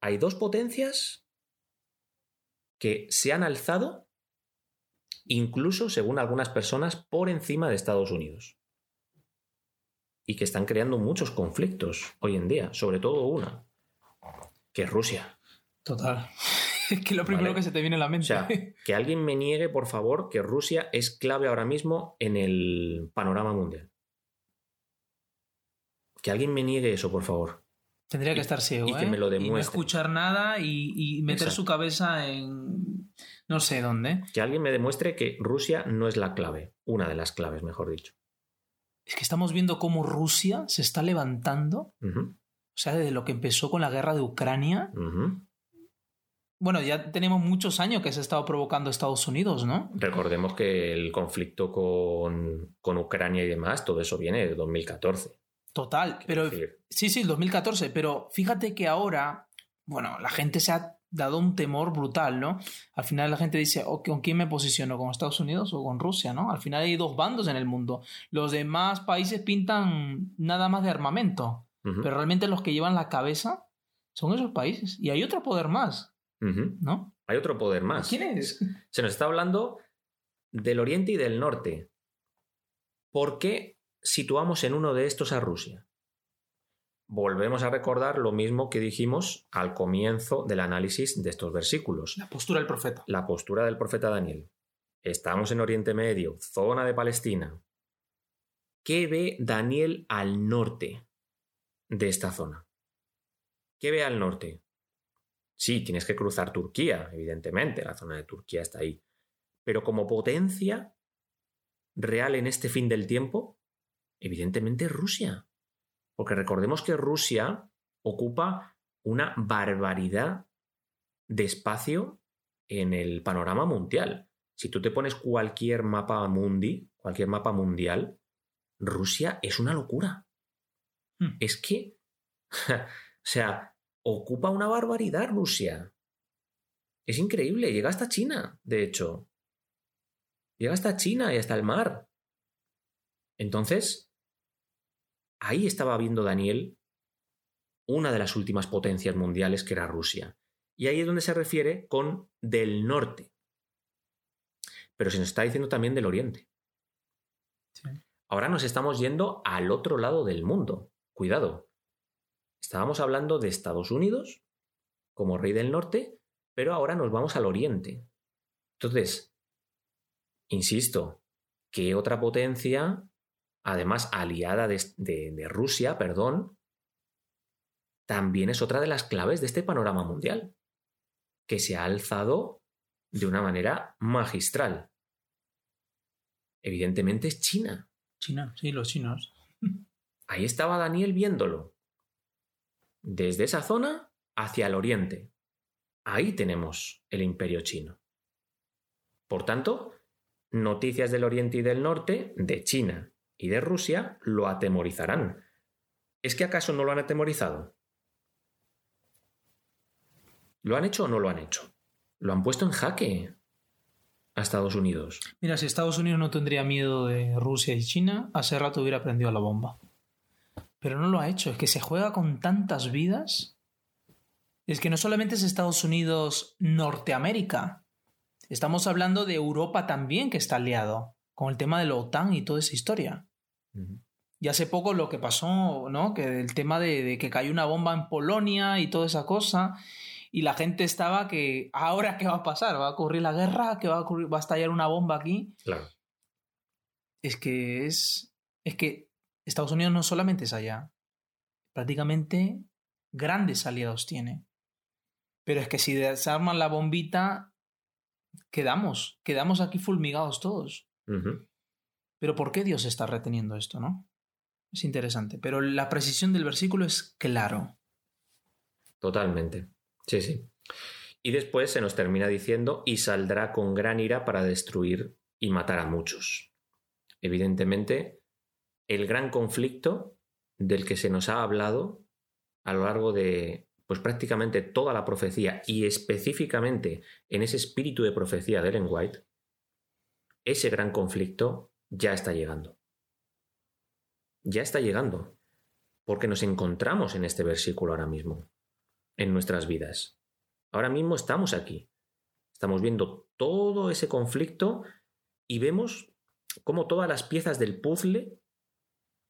Hay dos potencias que se han alzado, incluso, según algunas personas, por encima de Estados Unidos. Y que están creando muchos conflictos hoy en día, sobre todo una, que es Rusia. Total. Es que lo primero Vale. que se te viene a la O mente. sea, que alguien me niegue, por favor, que Rusia es clave ahora mismo en el panorama mundial. Que alguien me niegue eso, por favor. Tendría que estar ciego, y que ¿eh? me lo Y no demuestre. escuchar nada y, y meter Exacto. su cabeza en no sé dónde. Que alguien me demuestre que Rusia no es la clave, una de las claves, mejor dicho. Es que estamos viendo cómo Rusia se está levantando. O sea, desde lo que empezó con la guerra de Ucrania. Bueno, ya tenemos muchos años que se ha estado provocando Estados Unidos, ¿no? Recordemos que el conflicto con, con Ucrania y demás, todo eso viene de 2014. Total. Pero decir, sí, sí, el 2014. Pero fíjate que ahora, bueno, la gente se ha dado un temor brutal, ¿no? Al final la gente dice, ¿con quién me posiciono? ¿Con Estados Unidos o con Rusia, ¿no? Al final hay dos bandos en el mundo. Los demás países pintan nada más de armamento, pero realmente los que llevan la cabeza son esos países. Y hay otro poder más, ¿no? Hay otro poder más. ¿Quién es? Se nos está hablando del oriente y del norte. ¿Por qué situamos en uno de estos a Rusia? volvemos a recordar lo mismo que dijimos al comienzo del análisis de estos versículos. La postura del profeta. La postura del profeta Daniel. Estamos en Oriente Medio, zona de Palestina. ¿Qué ve Daniel al norte de esta zona? ¿Qué ve al norte? Sí, tienes que cruzar Turquía, evidentemente, la zona de Turquía está ahí. Pero como potencia real en este fin del tiempo, evidentemente Rusia. Porque recordemos que Rusia ocupa una barbaridad de espacio en el panorama mundial. Si tú te pones cualquier mapa mundi, cualquier mapa mundial, Rusia es una locura. Hmm. Es que, o sea, ocupa una barbaridad Rusia. Es increíble, llega hasta China, de hecho. Llega hasta China y hasta el mar. Entonces, ahí estaba viendo Daniel una de las últimas potencias mundiales que era Rusia. Y ahí es donde se refiere con del norte. Pero se nos está diciendo también del oriente. Ahora nos estamos yendo al otro lado del mundo. Cuidado. Estábamos hablando de Estados Unidos como rey del norte, pero ahora nos vamos al oriente. Entonces, insisto, ¿qué otra potencia además aliada de, Rusia, perdón, también es otra de las claves de este panorama mundial, que se ha alzado de una manera magistral. Evidentemente es China. China, sí, los chinos. Ahí estaba Daniel viéndolo. Desde esa zona hacia el oriente. Ahí tenemos el imperio chino. Por tanto, noticias del oriente y del norte de China y de Rusia lo atemorizarán. ¿Es que acaso no lo han atemorizado? ¿Lo han hecho o no lo han hecho? Lo han puesto en jaque a Estados Unidos. Mira, si Estados Unidos no tendría miedo de Rusia y China, hace rato hubiera prendido la bomba. Pero no lo ha hecho, es que se juega con tantas vidas. Es que no solamente es Estados Unidos, Norteamérica. Estamos hablando de Europa también que está aliado con el tema de la OTAN y toda esa historia. Y hace poco lo que pasó, ¿no? Que el tema de, que cayó una bomba en Polonia y toda esa cosa. Y la gente estaba que, ¿ahora qué va a pasar? ¿Va a ocurrir la guerra? ¿Que va a, ocurrir, va a estallar una bomba aquí? Claro. Es que es. Es que Estados Unidos no solamente es allá. Prácticamente grandes aliados tiene. Pero es que si desarman la bombita, quedamos. Quedamos aquí fulmigados todos. Pero ¿por qué Dios está reteniendo esto, no? Es interesante, pero la precisión del versículo es claro. Totalmente. Sí, sí. Y después se nos termina diciendo, y saldrá con gran ira para destruir y matar a muchos. Evidentemente, el gran conflicto del que se nos ha hablado a lo largo de pues prácticamente toda la profecía y específicamente en ese espíritu de profecía de Ellen White, ese gran conflicto ya está llegando. Ya está llegando. Porque nos encontramos en este versículo ahora mismo, en nuestras vidas. Ahora mismo estamos aquí. Estamos viendo todo ese conflicto y vemos cómo todas las piezas del puzzle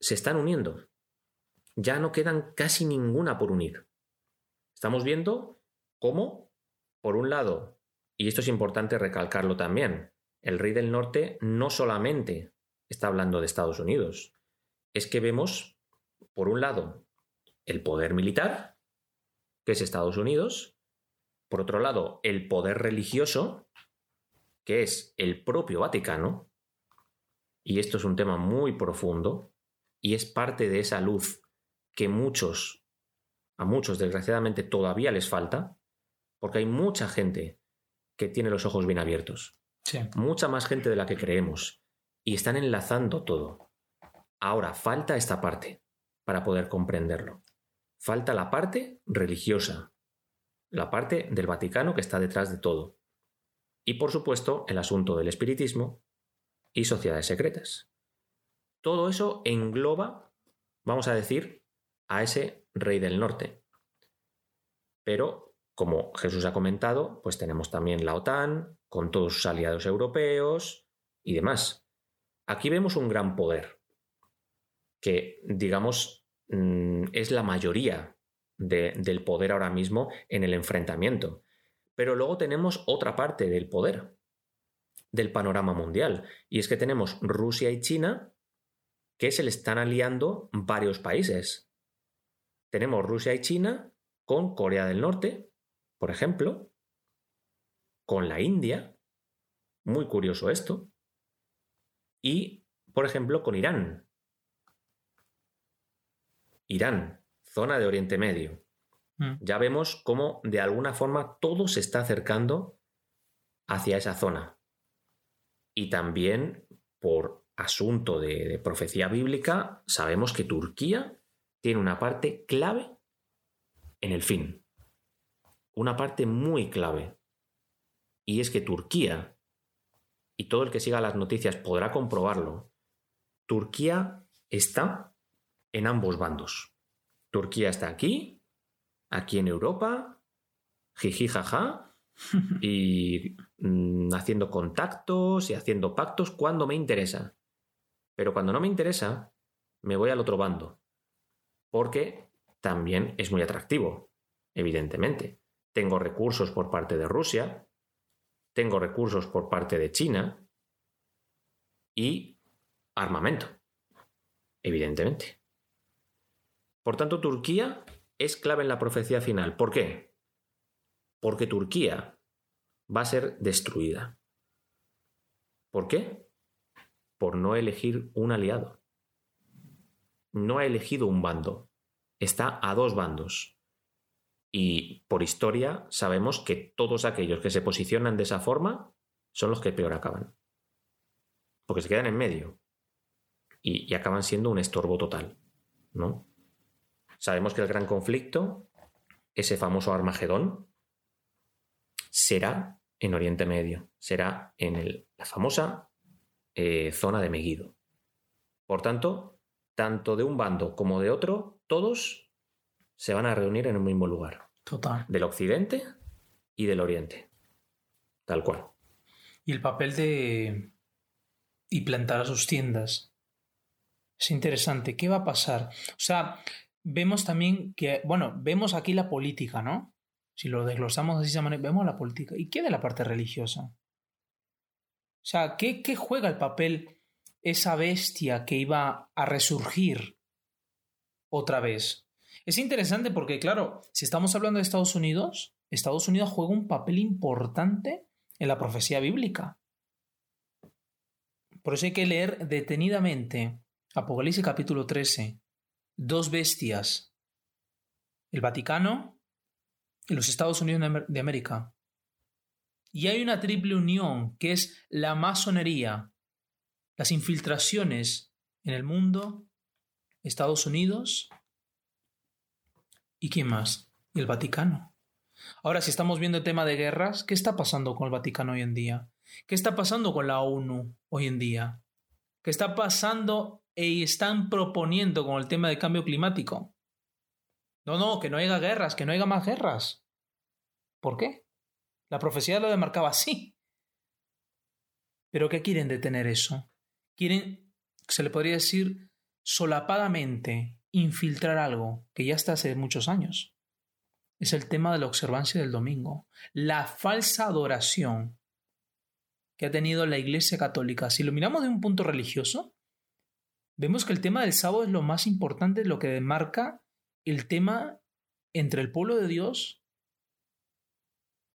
se están uniendo. Ya no quedan casi ninguna por unir. Estamos viendo cómo, por un lado, y esto es importante recalcarlo también, el rey del norte no solamente está hablando de Estados Unidos, es que vemos, por un lado, el poder militar, que es Estados Unidos, por otro lado, el poder religioso, que es el propio Vaticano, y esto es un tema muy profundo, y es parte de esa luz que muchos, a muchos desgraciadamente todavía les falta, porque hay mucha gente que tiene los ojos bien abiertos. Mucha más gente de la que creemos. Y están enlazando todo. Ahora, falta esta parte para poder comprenderlo. Falta la parte religiosa. la parte del Vaticano que está detrás de todo. Y por supuesto, el asunto del espiritismo y sociedades secretas. Todo eso engloba, vamos a decir, a ese rey del norte. Pero, como Jesús ha comentado, pues tenemos también la OTAN, con todos sus aliados europeos y demás. Aquí vemos un gran poder, que, digamos, mm, es la mayoría del poder ahora mismo en el enfrentamiento. Pero luego tenemos otra parte del poder, del panorama mundial, y es que tenemos Rusia y China, que se le están aliando varios países. Tenemos Rusia y China con Corea del Norte, por ejemplo, con la India, muy curioso esto, y, por ejemplo, con Irán. Irán, zona de Oriente Medio. Mm. Ya vemos cómo de alguna forma todo se está acercando hacia esa zona. Y también por asunto de, profecía bíblica, sabemos que Turquía tiene una parte clave en el fin. Una parte muy clave. Y es que Turquía, y todo el que siga las noticias podrá comprobarlo, Turquía está en ambos bandos. Turquía está aquí, aquí en Europa, jiji jaja, y mm, haciendo contactos y haciendo pactos cuando me interesa. Pero cuando no me interesa, me voy al otro bando. Porque también es muy atractivo, evidentemente. Tengo recursos por parte de Rusia, tengo recursos por parte de China y armamento, evidentemente. Por tanto, Turquía es clave en la profecía final. ¿Por qué? Porque Turquía va a ser destruida. ¿Por qué? Por no elegir un aliado. No ha elegido un bando. Está a dos bandos. Y por historia sabemos que todos aquellos que se posicionan de esa forma son los que peor acaban. Porque se quedan en medio. Y, acaban siendo un estorbo total. ¿No? Sabemos que el gran conflicto, ese famoso Armagedón, será en Oriente Medio, será en la famosa eh, zona de Megiddo. Por tanto, tanto de un bando como de otro, todos se van a reunir en un mismo lugar. Total. Del occidente y del oriente. Tal cual. Y el papel de... y plantar a sus tiendas. Es interesante. ¿Qué va a pasar? O sea, vemos también que, bueno, vemos aquí la política, ¿no? Si lo desglosamos así, vemos la política. ¿Y qué de la parte religiosa? O sea, ¿qué, ¿qué juega el papel esa bestia que iba a resurgir otra vez? Es interesante porque, claro, si estamos hablando de Estados Unidos, Estados Unidos juega un papel importante en la profecía bíblica. Por eso hay que leer detenidamente Apocalipsis capítulo 13, dos bestias, el Vaticano y los Estados Unidos de América. Y hay una triple unión que es la masonería, las infiltraciones en el mundo, Estados Unidos y quién más, y el Vaticano. Ahora, si estamos viendo el tema de guerras, ¿qué está pasando con el Vaticano hoy en día? ¿Qué está pasando con la ONU hoy en día? ¿Qué está pasando y están proponiendo con el tema del cambio climático. No, no, que no haya guerras, que no haya más guerras. ¿Por qué? La profecía lo demarcaba así. ¿Pero qué quieren detener eso? Quieren, se le podría decir, solapadamente infiltrar algo que ya está hace muchos años. Es el tema de la observancia del domingo. La falsa adoración que ha tenido la Iglesia Católica. Si lo miramos de un punto religioso, vemos que el tema del sábado es lo más importante, lo que demarca el tema entre el pueblo de Dios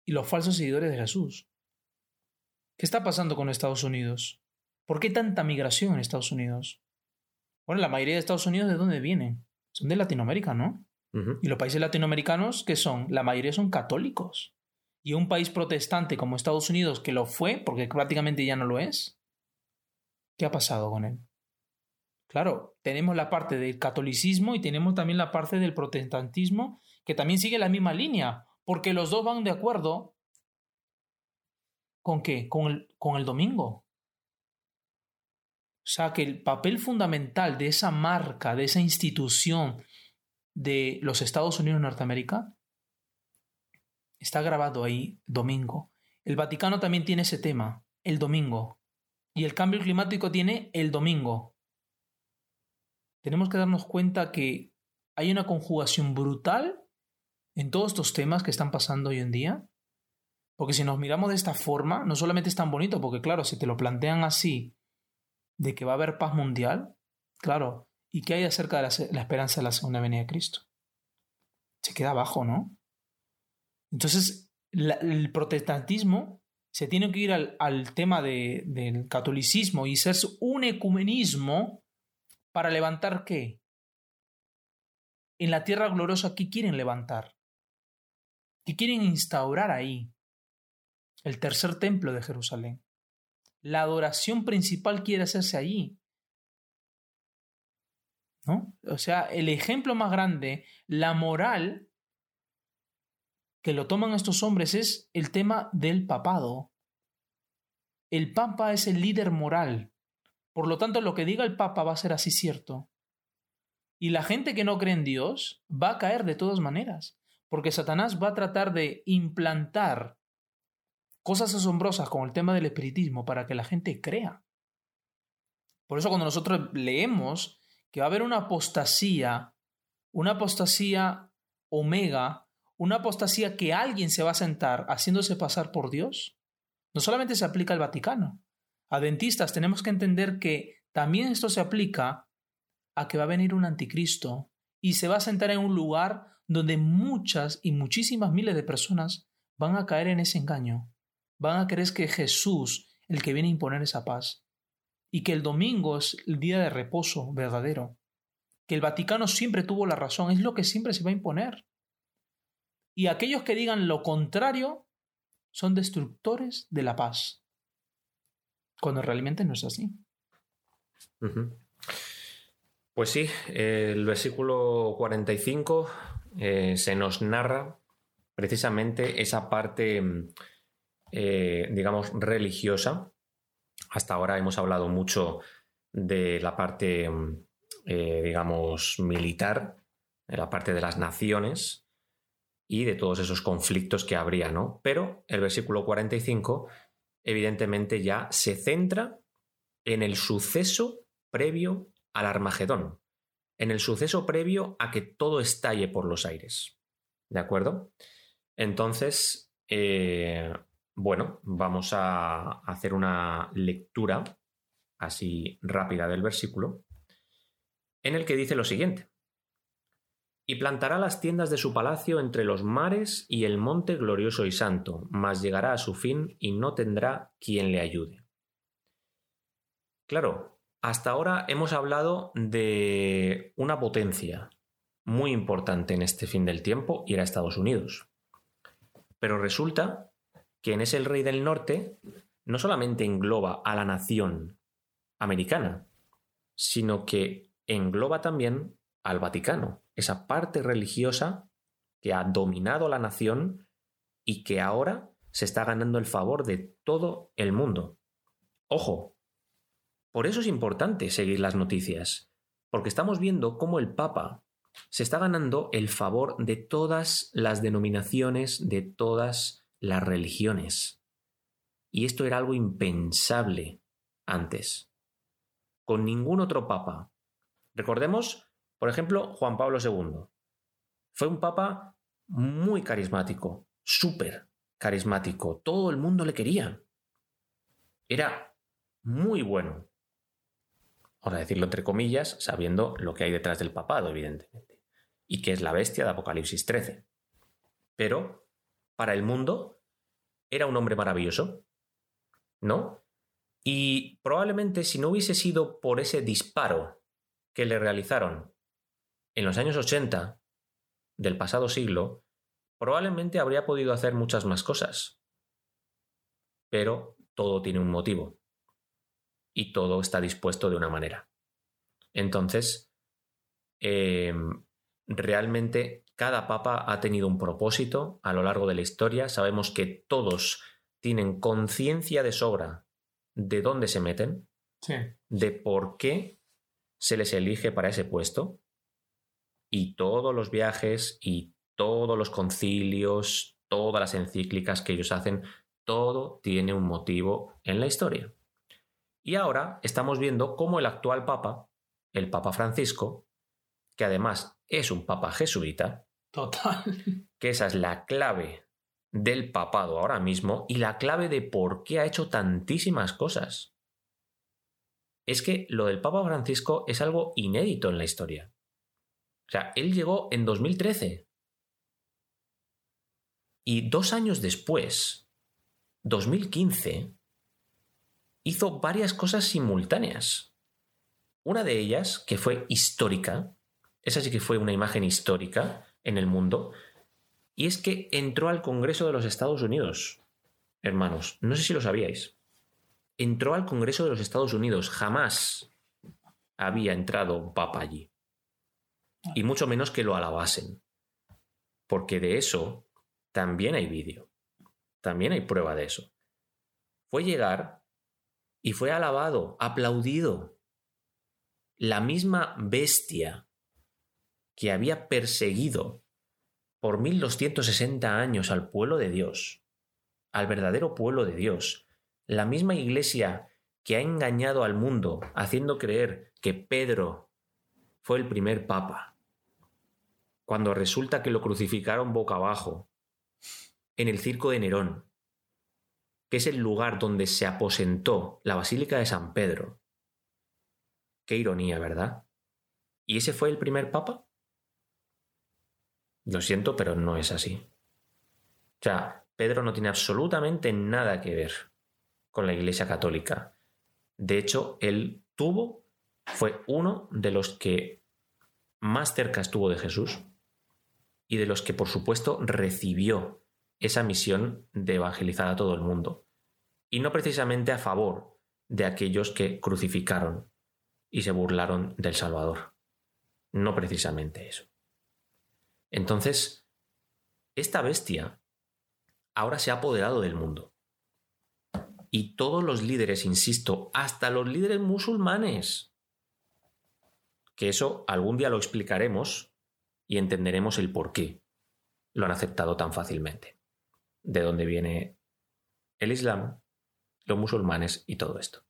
y los falsos seguidores de Jesús. ¿Qué está pasando con Estados Unidos? ¿Por qué tanta migración en Estados Unidos? Bueno, la mayoría de Estados Unidos ¿de dónde vienen? Son de Latinoamérica, ¿no? Y los países latinoamericanos, ¿qué son? La mayoría son católicos. Y un país protestante como Estados Unidos, que lo fue, porque prácticamente ya no lo es, ¿qué ha pasado con él? Claro, tenemos la parte del catolicismo y tenemos también la parte del protestantismo que también sigue la misma línea, Porque los dos van de acuerdo con qué? Con el, con el domingo. O sea, que el papel fundamental de esa marca, de esa institución de los Estados Unidos de Norteamérica, está grabado ahí domingo. El Vaticano también tiene ese tema, el domingo. Y el cambio climático tiene el domingo. Tenemos que darnos cuenta que hay una conjugación brutal en todos estos temas que están pasando hoy en día. Porque si nos miramos de esta forma, no solamente es tan bonito, porque claro, si te lo plantean así, de que va a haber paz mundial, claro, ¿y qué hay acerca de la, esperanza de la segunda venida de Cristo? Se queda abajo, ¿no? Entonces, el protestantismo se tiene que ir al, tema del catolicismo y ser un ecumenismo para levantar qué? En la tierra gloriosa, ¿qué quieren levantar? ¿Qué quieren instaurar ahí? El tercer templo de Jerusalén. La adoración principal quiere hacerse allí. ¿No? O sea, el ejemplo más grande, la moral que lo toman estos hombres es el tema del papado. El papa es el líder moral. Por lo tanto, lo que diga el papa va a ser así cierto. Y la gente que no cree en Dios va a caer de todas maneras, porque Satanás va a tratar de implantar cosas asombrosas con el tema del espiritismo para que la gente crea. Por eso cuando nosotros leemos que va a haber una apostasía, una apostasía omega, una apostasía que alguien se va a sentar haciéndose pasar por Dios, no solamente se aplica al Vaticano. Adventistas tenemos que entender que también esto se aplica a que va a venir un anticristo y se va a sentar en un lugar donde muchas y muchísimas miles de personas van a caer en ese engaño. Van a creer que Jesús el que viene a imponer esa paz. Y que el domingo es el día de reposo verdadero, que el Vaticano siempre tuvo la razón, es lo que siempre se va a imponer. Y aquellos que digan lo contrario son destructores de la paz, cuando realmente no es así. Pues sí, el versículo 45 eh, se nos narra precisamente esa parte mm, eh, digamos, religiosa. Hasta ahora hemos hablado mucho de la parte, mm, eh, digamos, militar, de la parte de las naciones y de todos esos conflictos que habría, ¿no? Pero el versículo 45 evidentemente ya se centra en el suceso previo al Armagedón, en el suceso previo a que todo estalle por los aires. ¿De acuerdo? Entonces, eh, bueno, vamos a hacer una lectura así rápida del versículo, en el que dice lo siguiente. Y plantará las tiendas de su palacio entre los mares y el monte glorioso y santo, mas llegará a su fin y no tendrá quien le ayude. Claro, hasta ahora hemos hablado de una potencia muy importante en este fin del tiempo y era Estados Unidos. Pero resulta quien es el rey del norte, no solamente engloba a la nación americana, sino que engloba también al Vaticano, esa parte religiosa que ha dominado la nación y que ahora se está ganando el favor de todo el mundo. Ojo, por eso es importante seguir las noticias, porque estamos viendo cómo el Papa se está ganando el favor de todas las denominaciones, de todas las religiones. Y esto era algo impensable antes. Con ningún otro papa. Recordemos, por ejemplo, Juan Pablo II. Fue un papa muy carismático, súper carismático. Todo el mundo le quería. Era muy bueno. Ahora decirlo entre comillas, sabiendo lo que hay detrás del papado, evidentemente. Y que es la bestia de Apocalipsis 13. Pero, para el mundo, era un hombre maravilloso, ¿no? Y probablemente si no hubiese sido por ese disparo que le realizaron en los años 80 del pasado siglo, probablemente habría podido hacer muchas más cosas. Pero todo tiene un motivo. Y todo está dispuesto de una manera. Entonces, em, realmente cada papa ha tenido un propósito a lo largo de la historia. Sabemos que todos tienen conciencia de sobra de dónde se meten, de por qué se les elige para ese puesto. Y todos los viajes y todos los concilios, todas las encíclicas que ellos hacen, todo tiene un motivo en la historia. Y ahora estamos viendo cómo el actual Papa, el Papa Francisco, que además es un Papa jesuita, Total. que esa es la clave del papado ahora mismo y la clave de por qué ha hecho tantísimas cosas. Es que lo del Papa Francisco es algo inédito en la historia. O sea, él llegó en 2013. Y dos años después, 2015, hizo varias cosas simultáneas. Una de ellas, que fue histórica, esa sí que fue una imagen histórica en el mundo, y es que entró al Congreso de los Estados Unidos. Hermanos, no sé si lo sabíais. Entró al Congreso de los Estados Unidos. Jamás había entrado un papa allí. Y mucho menos que lo alabasen. Porque de eso también hay vídeo. También hay prueba de eso. Fue llegar y fue alabado, aplaudido. La misma bestia que había perseguido por 1260 años al pueblo de Dios, al verdadero pueblo de Dios, la misma iglesia que ha engañado al mundo haciendo creer que Pedro fue el primer papa, cuando resulta que lo crucificaron boca abajo, en el circo de Nerón, que es el lugar donde se aposentó la Basílica de San Pedro. Qué ironía, ¿verdad? ¿Y ese fue el primer papa? Lo siento, pero no es así. O sea, Pedro no tiene absolutamente nada que ver con la Iglesia Católica. De hecho, él tuvo, fue uno de los que más cerca estuvo de Jesús y de los que, por supuesto, recibió esa misión de evangelizar a todo el mundo. Y no precisamente a favor de aquellos que crucificaron y se burlaron del Salvador. No precisamente eso. Entonces, esta bestia ahora se ha apoderado del mundo. Y todos los líderes, insisto, hasta los líderes musulmanes, que eso algún día lo explicaremos y entenderemos el por qué lo han aceptado tan fácilmente. De dónde viene el Islam, los musulmanes y todo esto,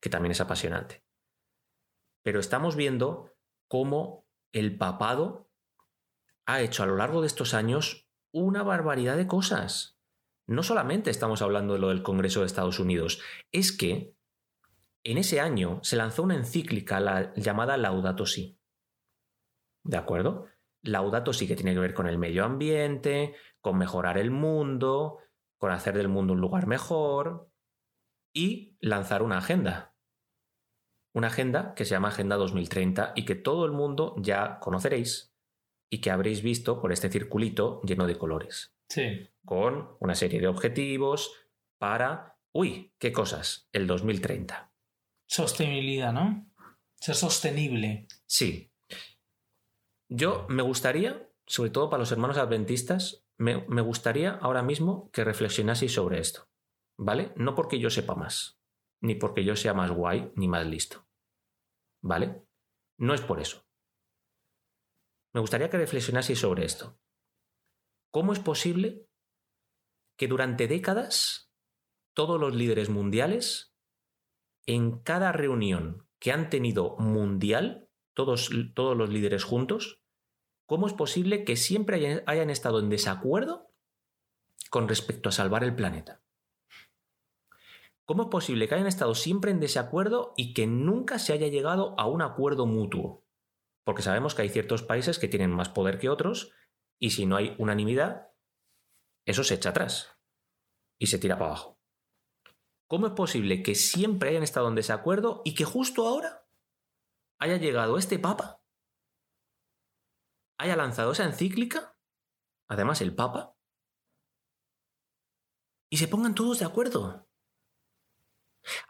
que también es apasionante. Pero estamos viendo cómo el papado ha hecho a lo largo de estos años una barbaridad de cosas. No solamente estamos hablando de lo del Congreso de Estados Unidos, es que en ese año se lanzó una encíclica la, llamada Laudato Si. ¿De acuerdo? Laudato Si que tiene que ver con el medio ambiente, con mejorar el mundo, con hacer del mundo un lugar mejor y lanzar una agenda. Una agenda que se llama Agenda 2030 y que todo el mundo ya conoceréis y que habréis visto por este circulito lleno de colores. Sí. Con una serie de objetivos para, uy, ¿qué cosas? El 2030. Sostenibilidad, ¿no? Ser sostenible. Sí. Yo me gustaría, sobre todo para los hermanos adventistas, me, gustaría ahora mismo que reflexionaseis sobre esto. ¿Vale? No porque yo sepa más, ni porque yo sea más guay, ni más listo. ¿Vale? No es por eso. Me gustaría que reflexionaseis sobre esto. ¿Cómo es posible que durante décadas todos los líderes mundiales, en cada reunión que han tenido mundial, todos, todos los líderes juntos, ¿cómo es posible que siempre hayan, estado en desacuerdo con respecto a salvar el planeta? ¿Cómo es posible que hayan estado siempre en desacuerdo y que nunca se haya llegado a un acuerdo mutuo? porque sabemos que hay ciertos países que tienen más poder que otros y si no hay unanimidad, eso se echa atrás y se tira para abajo. ¿Cómo es posible que siempre hayan estado en desacuerdo y que justo ahora haya llegado este Papa, haya lanzado esa encíclica, además el Papa, y se pongan todos de acuerdo?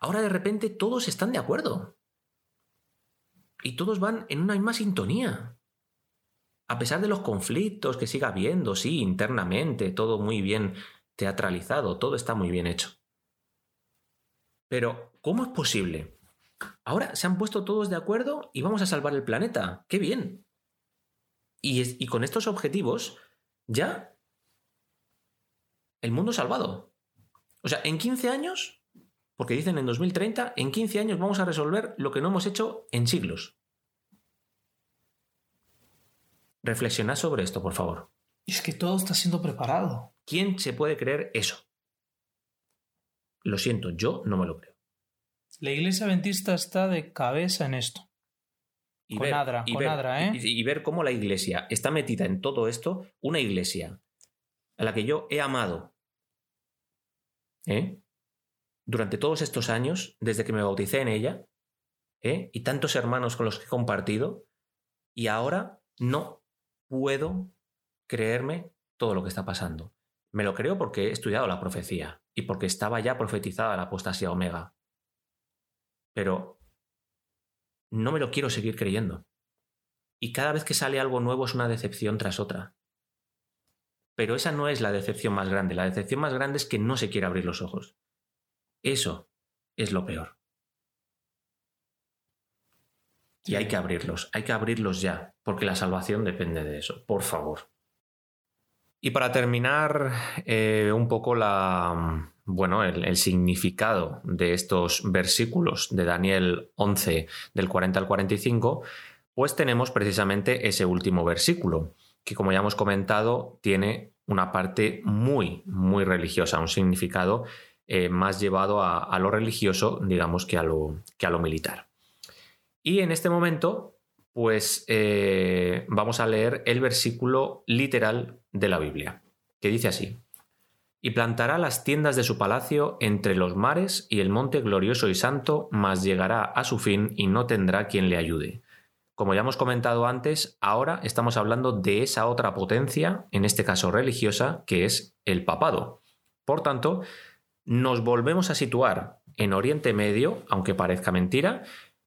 Ahora de repente todos están de acuerdo y todos van en una misma sintonía. a pesar de los conflictos que siga habiendo, sí, internamente, todo muy bien teatralizado, todo está muy bien hecho. Pero, ¿cómo es posible? Ahora se han puesto todos de acuerdo y vamos a salvar el planeta. ¡Qué bien! Y, y con estos objetivos, ya el mundo salvado. O sea, en 15 años, porque dicen en 2030, en 15 años vamos a resolver lo que no hemos hecho en siglos. Reflexionad sobre esto, por favor. Es que todo está siendo preparado. ¿Quién se puede creer eso? Lo siento, yo no me lo creo. La iglesia adventista está de cabeza en esto. Y con ver, Adra, y con ver- Adra, ¿eh? y- y ver cómo la iglesia está metida en todo esto, una iglesia a la que yo he amado ¿eh? durante todos estos años, desde que me bauticé en ella, ¿eh? y tantos hermanos con los que he compartido, y ahora no puedo creerme todo lo que está pasando. Me lo creo porque he estudiado la profecía y porque estaba ya profetizada la apostasía omega. Pero no me lo quiero seguir creyendo. Y cada vez que sale algo nuevo es una decepción tras otra. Pero esa no es la decepción más grande. La decepción más grande es que no se quiere abrir los ojos. Eso es lo peor. Y hay que abrirlos, hay que abrirlos ya, porque la salvación depende de eso, por favor. Y para terminar, eh, un poco la, bueno, el, significado de estos versículos de Daniel 11, del 40 al 45, pues tenemos precisamente ese último versículo, que como ya hemos comentado, tiene una parte muy, muy religiosa, un significado eh, más llevado a, a lo religioso, digamos, que a lo, que a lo militar. Y en este momento, pues eh, vamos a leer el versículo literal de la Biblia, que dice así. Y plantará las tiendas de su palacio entre los mares y el monte glorioso y santo, mas llegará a su fin y no tendrá quien le ayude. Como ya hemos comentado antes, ahora estamos hablando de esa otra potencia, en este caso religiosa, que es el papado. Por tanto, nos volvemos a situar en Oriente Medio, aunque parezca mentira,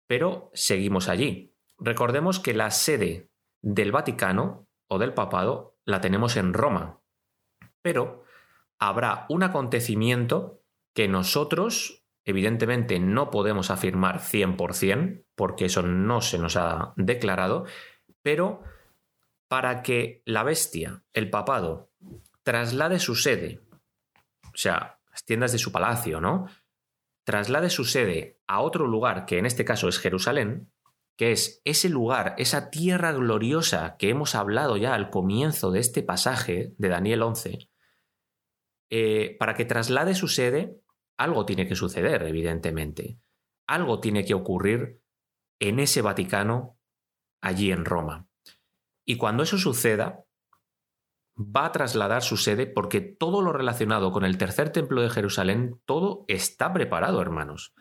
pero seguimos allí. Recordemos que la sede del Vaticano o del papado la tenemos en Roma, pero habrá un acontecimiento que nosotros, evidentemente, no podemos afirmar 100%, porque eso no se nos ha declarado, pero para que la bestia, el papado, traslade su sede, o sea, las tiendas de su palacio, ¿no? Traslade su sede a otro lugar, que en este caso es Jerusalén, que es ese lugar, esa tierra gloriosa que hemos hablado ya al comienzo de este pasaje de Daniel 11, eh, para que traslade su sede, algo tiene que suceder, evidentemente. Algo tiene que ocurrir en ese Vaticano, allí en Roma. Y cuando eso suceda, va a trasladar su sede porque todo lo relacionado con el tercer templo de Jerusalén, todo está preparado, hermanos.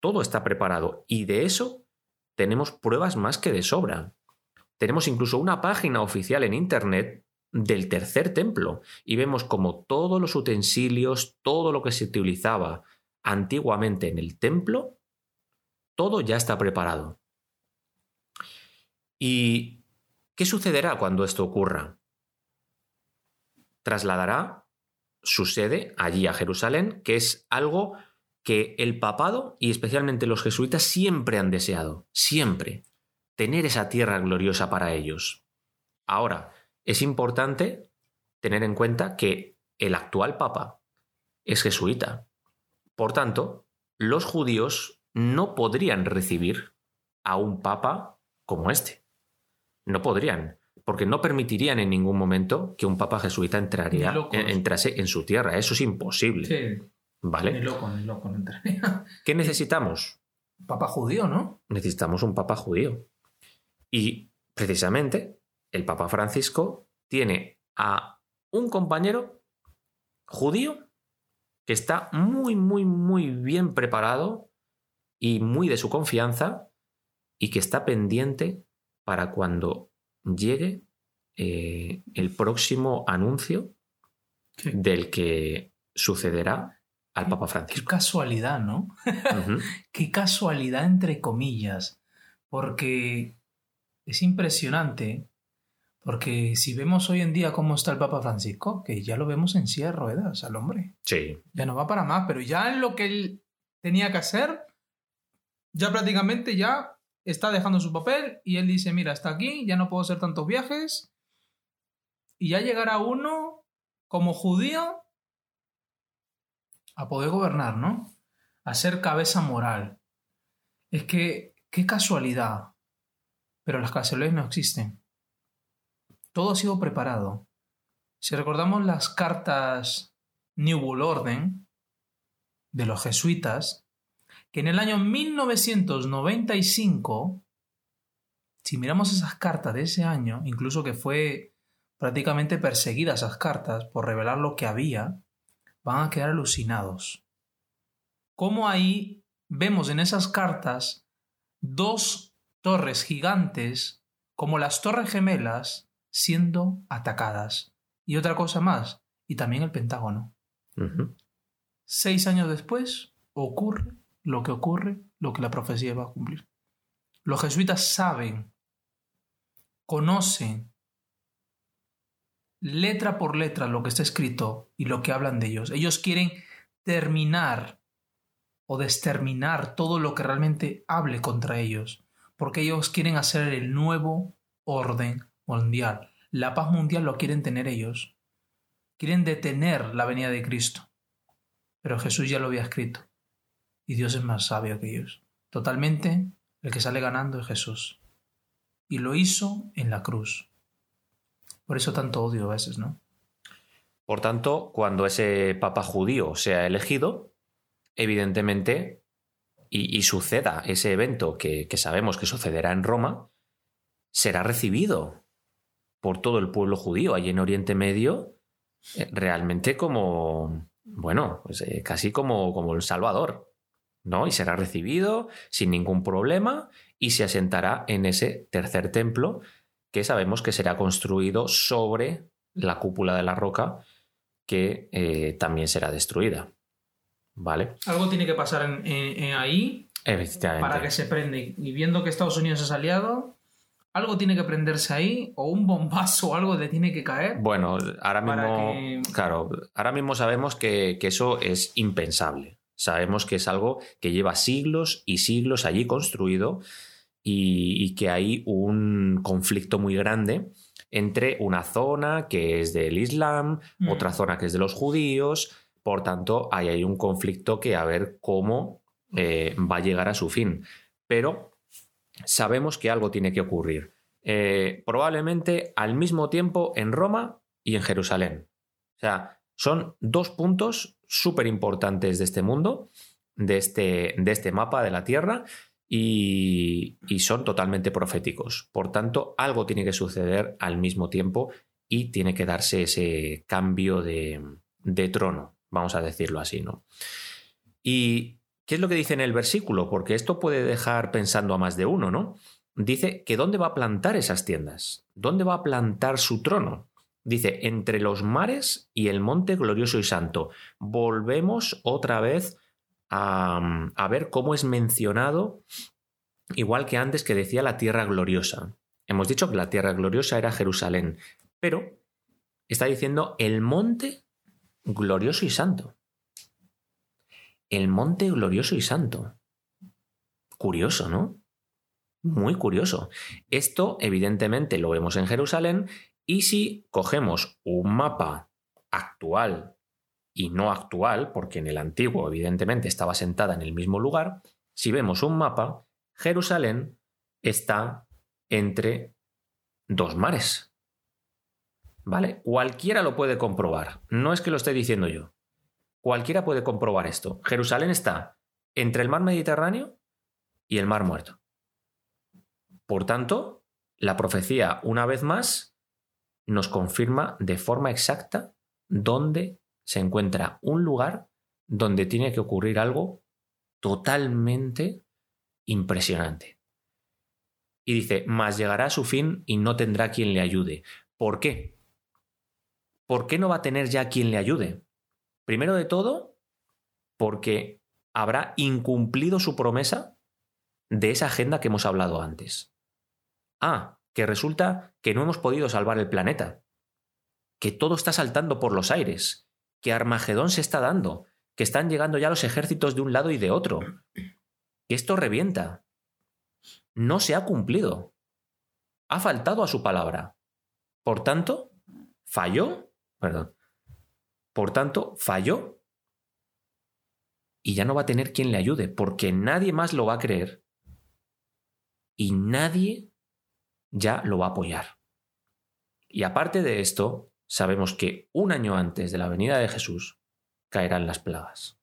Todo está preparado. Y de eso tenemos pruebas más que de sobra. Tenemos incluso una página oficial en Internet del tercer templo y vemos como todos los utensilios, todo lo que se utilizaba antiguamente en el templo, todo ya está preparado. ¿Y qué sucederá cuando esto ocurra? Trasladará su sede allí a Jerusalén, que es algo que el papado y especialmente los jesuitas siempre han deseado, siempre, tener esa tierra gloriosa para ellos. Ahora, es importante tener en cuenta que el actual papa es jesuita. Por tanto, los judíos no podrían recibir a un papa como este. No podrían, porque no permitirían en ningún momento que un papa jesuita entraría, entrase en su tierra. Eso es imposible. Sí, ¿Vale? ni loco, ni loco, no entraría. ¿Qué necesitamos? Papa judío, ¿no? necesitamos un papa judío. Y precisamente el Papa Francisco tiene a un compañero judío que está muy, muy, muy bien preparado y muy de su confianza y que está pendiente para cuando llegue eh, el próximo anuncio Sí. del que sucederá al Papa Qué Francisco. casualidad, ¿no? Qué casualidad entre comillas, porque es impresionante Porque si vemos hoy en día cómo está el Papa Francisco, que ya lo vemos en silla de ruedas al hombre. Sí. Ya no va para más, pero ya en lo que él tenía que hacer, ya prácticamente ya está dejando su papel y él dice, mira, hasta aquí, ya no puedo hacer tantos viajes. Y ya llegará uno como judío a poder gobernar, ¿no? A ser cabeza moral. Es que, qué casualidad. Pero las casualidades no existen. Todo ha sido preparado. Si recordamos las cartas New World Orden de los jesuitas, que en el año 1995, si miramos esas cartas de ese año, incluso que fue prácticamente perseguida esas cartas por revelar lo que había, van a quedar alucinados. Cómo ahí vemos en esas cartas dos torres gigantes como las torres gemelas siendo atacadas. Y otra cosa más, y también el Pentágono. Seis años después ocurre lo que ocurre, lo que la profecía va a cumplir. Los jesuitas saben, conocen letra por letra lo que está escrito y lo que hablan de ellos. Ellos quieren terminar o desterminar todo lo que realmente hable contra ellos, porque ellos quieren hacer el nuevo orden mundial. La paz mundial lo quieren tener ellos. Quieren detener la venida de Cristo. Pero Jesús ya lo había escrito. Y Dios es más sabio que ellos. Totalmente, el que sale ganando es Jesús. Y lo hizo en la cruz. Por eso tanto odio a veces, ¿no? Por tanto, cuando ese papa judío sea elegido, evidentemente, y, suceda ese evento que sabemos que sucederá en Roma, será recibido por todo el pueblo judío allí en Oriente Medio, eh, realmente como, bueno, pues, eh, casi como, como el Salvador, ¿no? Y será recibido sin ningún problema y se asentará en ese tercer templo que sabemos que será construido sobre la cúpula de la roca que eh, también será destruida. ¿Vale? Algo tiene que pasar ahí para que se prende. Y viendo que Estados Unidos es aliado, algo tiene que prenderse ahí o un bombazo o algo le tiene que caer. Bueno, ahora mismo, claro, ahora mismo sabemos que, eso es impensable. Sabemos que es algo que lleva siglos y siglos allí construido y, que hay un conflicto muy grande entre una zona que es del Islam, mm. otra zona que es de los judíos. Por tanto, hay ahí un conflicto que a ver cómo eh, va a llegar a su fin. Pero sabemos que algo tiene que ocurrir. Eh, probablemente al mismo tiempo en Roma y en Jerusalén. O sea, son dos puntos súper importantes de este mundo, de este, de este mapa de la Tierra, y, son totalmente proféticos. Por tanto, algo tiene que suceder al mismo tiempo y tiene que darse ese cambio de, de trono, vamos a decirlo así, ¿no? Y ¿Qué es lo que dice en el versículo? Porque esto puede dejar pensando a más de uno, ¿no? Dice que ¿dónde va a plantar esas tiendas? ¿Dónde va a plantar su trono? Dice, entre los mares y el monte glorioso y santo. Volvemos otra vez a, a ver cómo es mencionado, igual que antes que decía la tierra gloriosa. Hemos dicho que la tierra gloriosa era Jerusalén, pero está diciendo el monte glorioso y santo el monte glorioso y santo. Curioso, ¿no? Muy curioso. Esto, evidentemente, lo vemos en Jerusalén y si cogemos un mapa actual y no actual, porque en el antiguo, evidentemente, estaba sentada en el mismo lugar, si vemos un mapa, Jerusalén está entre dos mares. ¿Vale? Cualquiera lo puede comprobar. No es que lo esté diciendo yo. Cualquiera puede comprobar esto. Jerusalén está entre el mar Mediterráneo y el mar muerto. Por tanto, la profecía, una vez más, nos confirma de forma exacta dónde se encuentra un lugar donde tiene que ocurrir algo totalmente impresionante. Y dice, mas llegará a su fin y no tendrá quien le ayude. ¿Por qué? ¿Por qué no va a tener ya quien le ayude? Primero de todo, porque habrá incumplido su promesa de esa agenda que hemos hablado antes. Ah, que resulta que no hemos podido salvar el planeta, que todo está saltando por los aires, que Armagedón se está dando, que están llegando ya los ejércitos de un lado y de otro, que esto revienta. No se ha cumplido. Ha faltado a su palabra. Por tanto, falló, perdón. Por tanto, falló y ya no va a tener quien le ayude, porque nadie más lo va a creer y nadie ya lo va a apoyar. Y aparte de esto, sabemos que un año antes de la venida de Jesús caerán las plagas.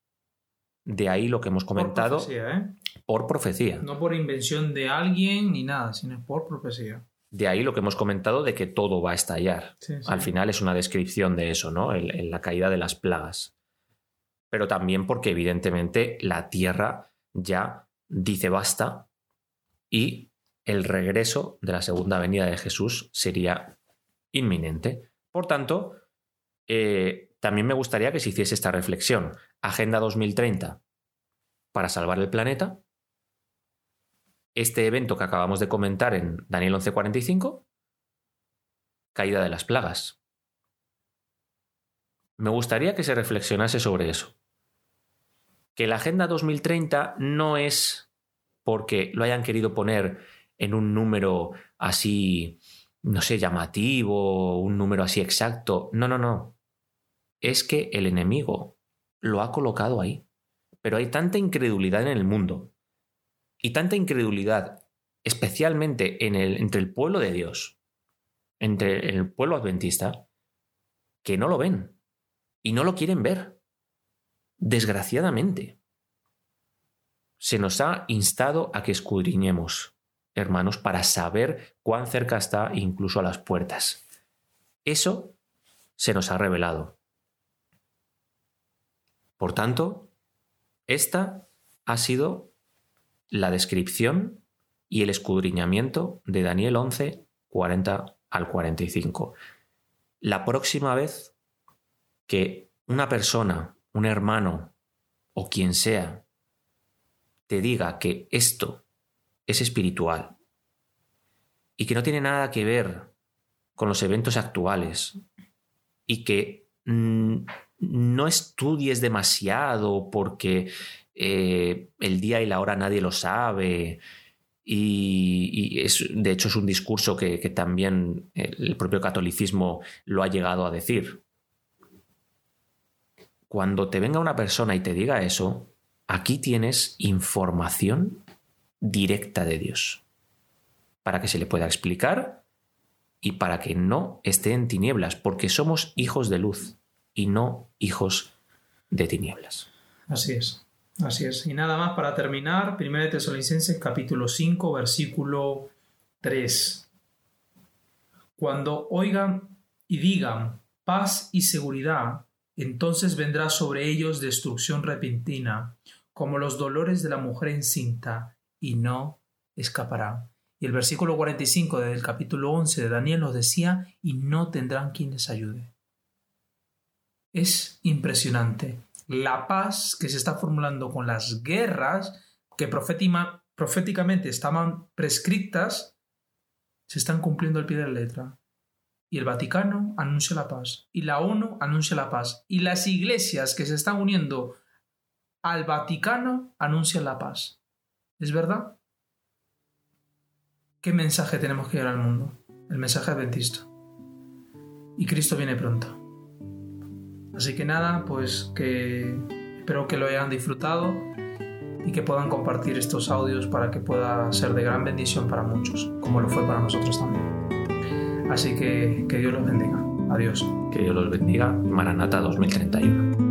De ahí lo que hemos comentado. Por profecía, ¿eh? Por profecía. No por invención de alguien ni nada, sino por profecía. De ahí lo que hemos comentado de que todo va a estallar. Sí, sí. Al final es una descripción de eso, ¿no? En la caída de las plagas. Pero también porque evidentemente la tierra ya dice basta y el regreso de la segunda venida de Jesús sería inminente. Por tanto, eh, también me gustaría que se hiciese esta reflexión. Agenda 2030 para salvar el planeta. Este evento que acabamos de comentar en Daniel 11:45, caída de las plagas. Me gustaría que se reflexionase sobre eso. Que la Agenda 2030 no es porque lo hayan querido poner en un número así, no sé, llamativo, un número así exacto. No, no, no. Es que el enemigo lo ha colocado ahí. Pero hay tanta incredulidad en el mundo y tanta incredulidad, especialmente entre el pueblo de Dios, entre el pueblo adventista, que no lo ven y no lo quieren ver. Desgraciadamente. Se nos ha instado a que escudriñemos, hermanos, para saber cuán cerca está incluso a las puertas. Eso se nos ha revelado. Por tanto, esta ha sido la descripción y el escudriñamiento de Daniel 11, 40 al 45. La próxima vez que una persona, un hermano o quien sea, te diga que esto es espiritual y que no tiene nada que ver con los eventos actuales y que mm, no estudies demasiado porque eh, el día y la hora nadie lo sabe. Y, es, de hecho es un discurso que, que también el propio catolicismo lo ha llegado a decir. Cuando te venga una persona y te diga eso, aquí tienes información directa de Dios, para que se le pueda explicar y para que no esté en tinieblas, porque somos hijos de luz y no hijos de tinieblas. Así es. Así es. Y nada más para terminar, 1 Tesalonicenses capítulo 5, versículo 3. Cuando oigan y digan paz y seguridad, entonces vendrá sobre ellos destrucción repentina, como los dolores de la mujer encinta, y no escaparán. Y el versículo 45 del capítulo 11 de Daniel nos decía, y no tendrán quien les ayude. Es impresionante la paz que se está formulando con las guerras que proféticamente estaban prescritas, se están cumpliendo al pie de la letra. Y el Vaticano anuncia la paz, y la ONU anuncia la paz, y las iglesias que se están uniendo al Vaticano anuncian la paz. ¿Es verdad? ¿Qué mensaje tenemos que dar al mundo? El mensaje adventista. Y Cristo viene pronto. Así que nada, pues que espero que lo hayan disfrutado y que puedan compartir estos audios para que pueda ser de gran bendición para muchos, como lo fue para nosotros también. Así que que Dios los bendiga. Adiós. Que Dios los bendiga. Maranata 2031.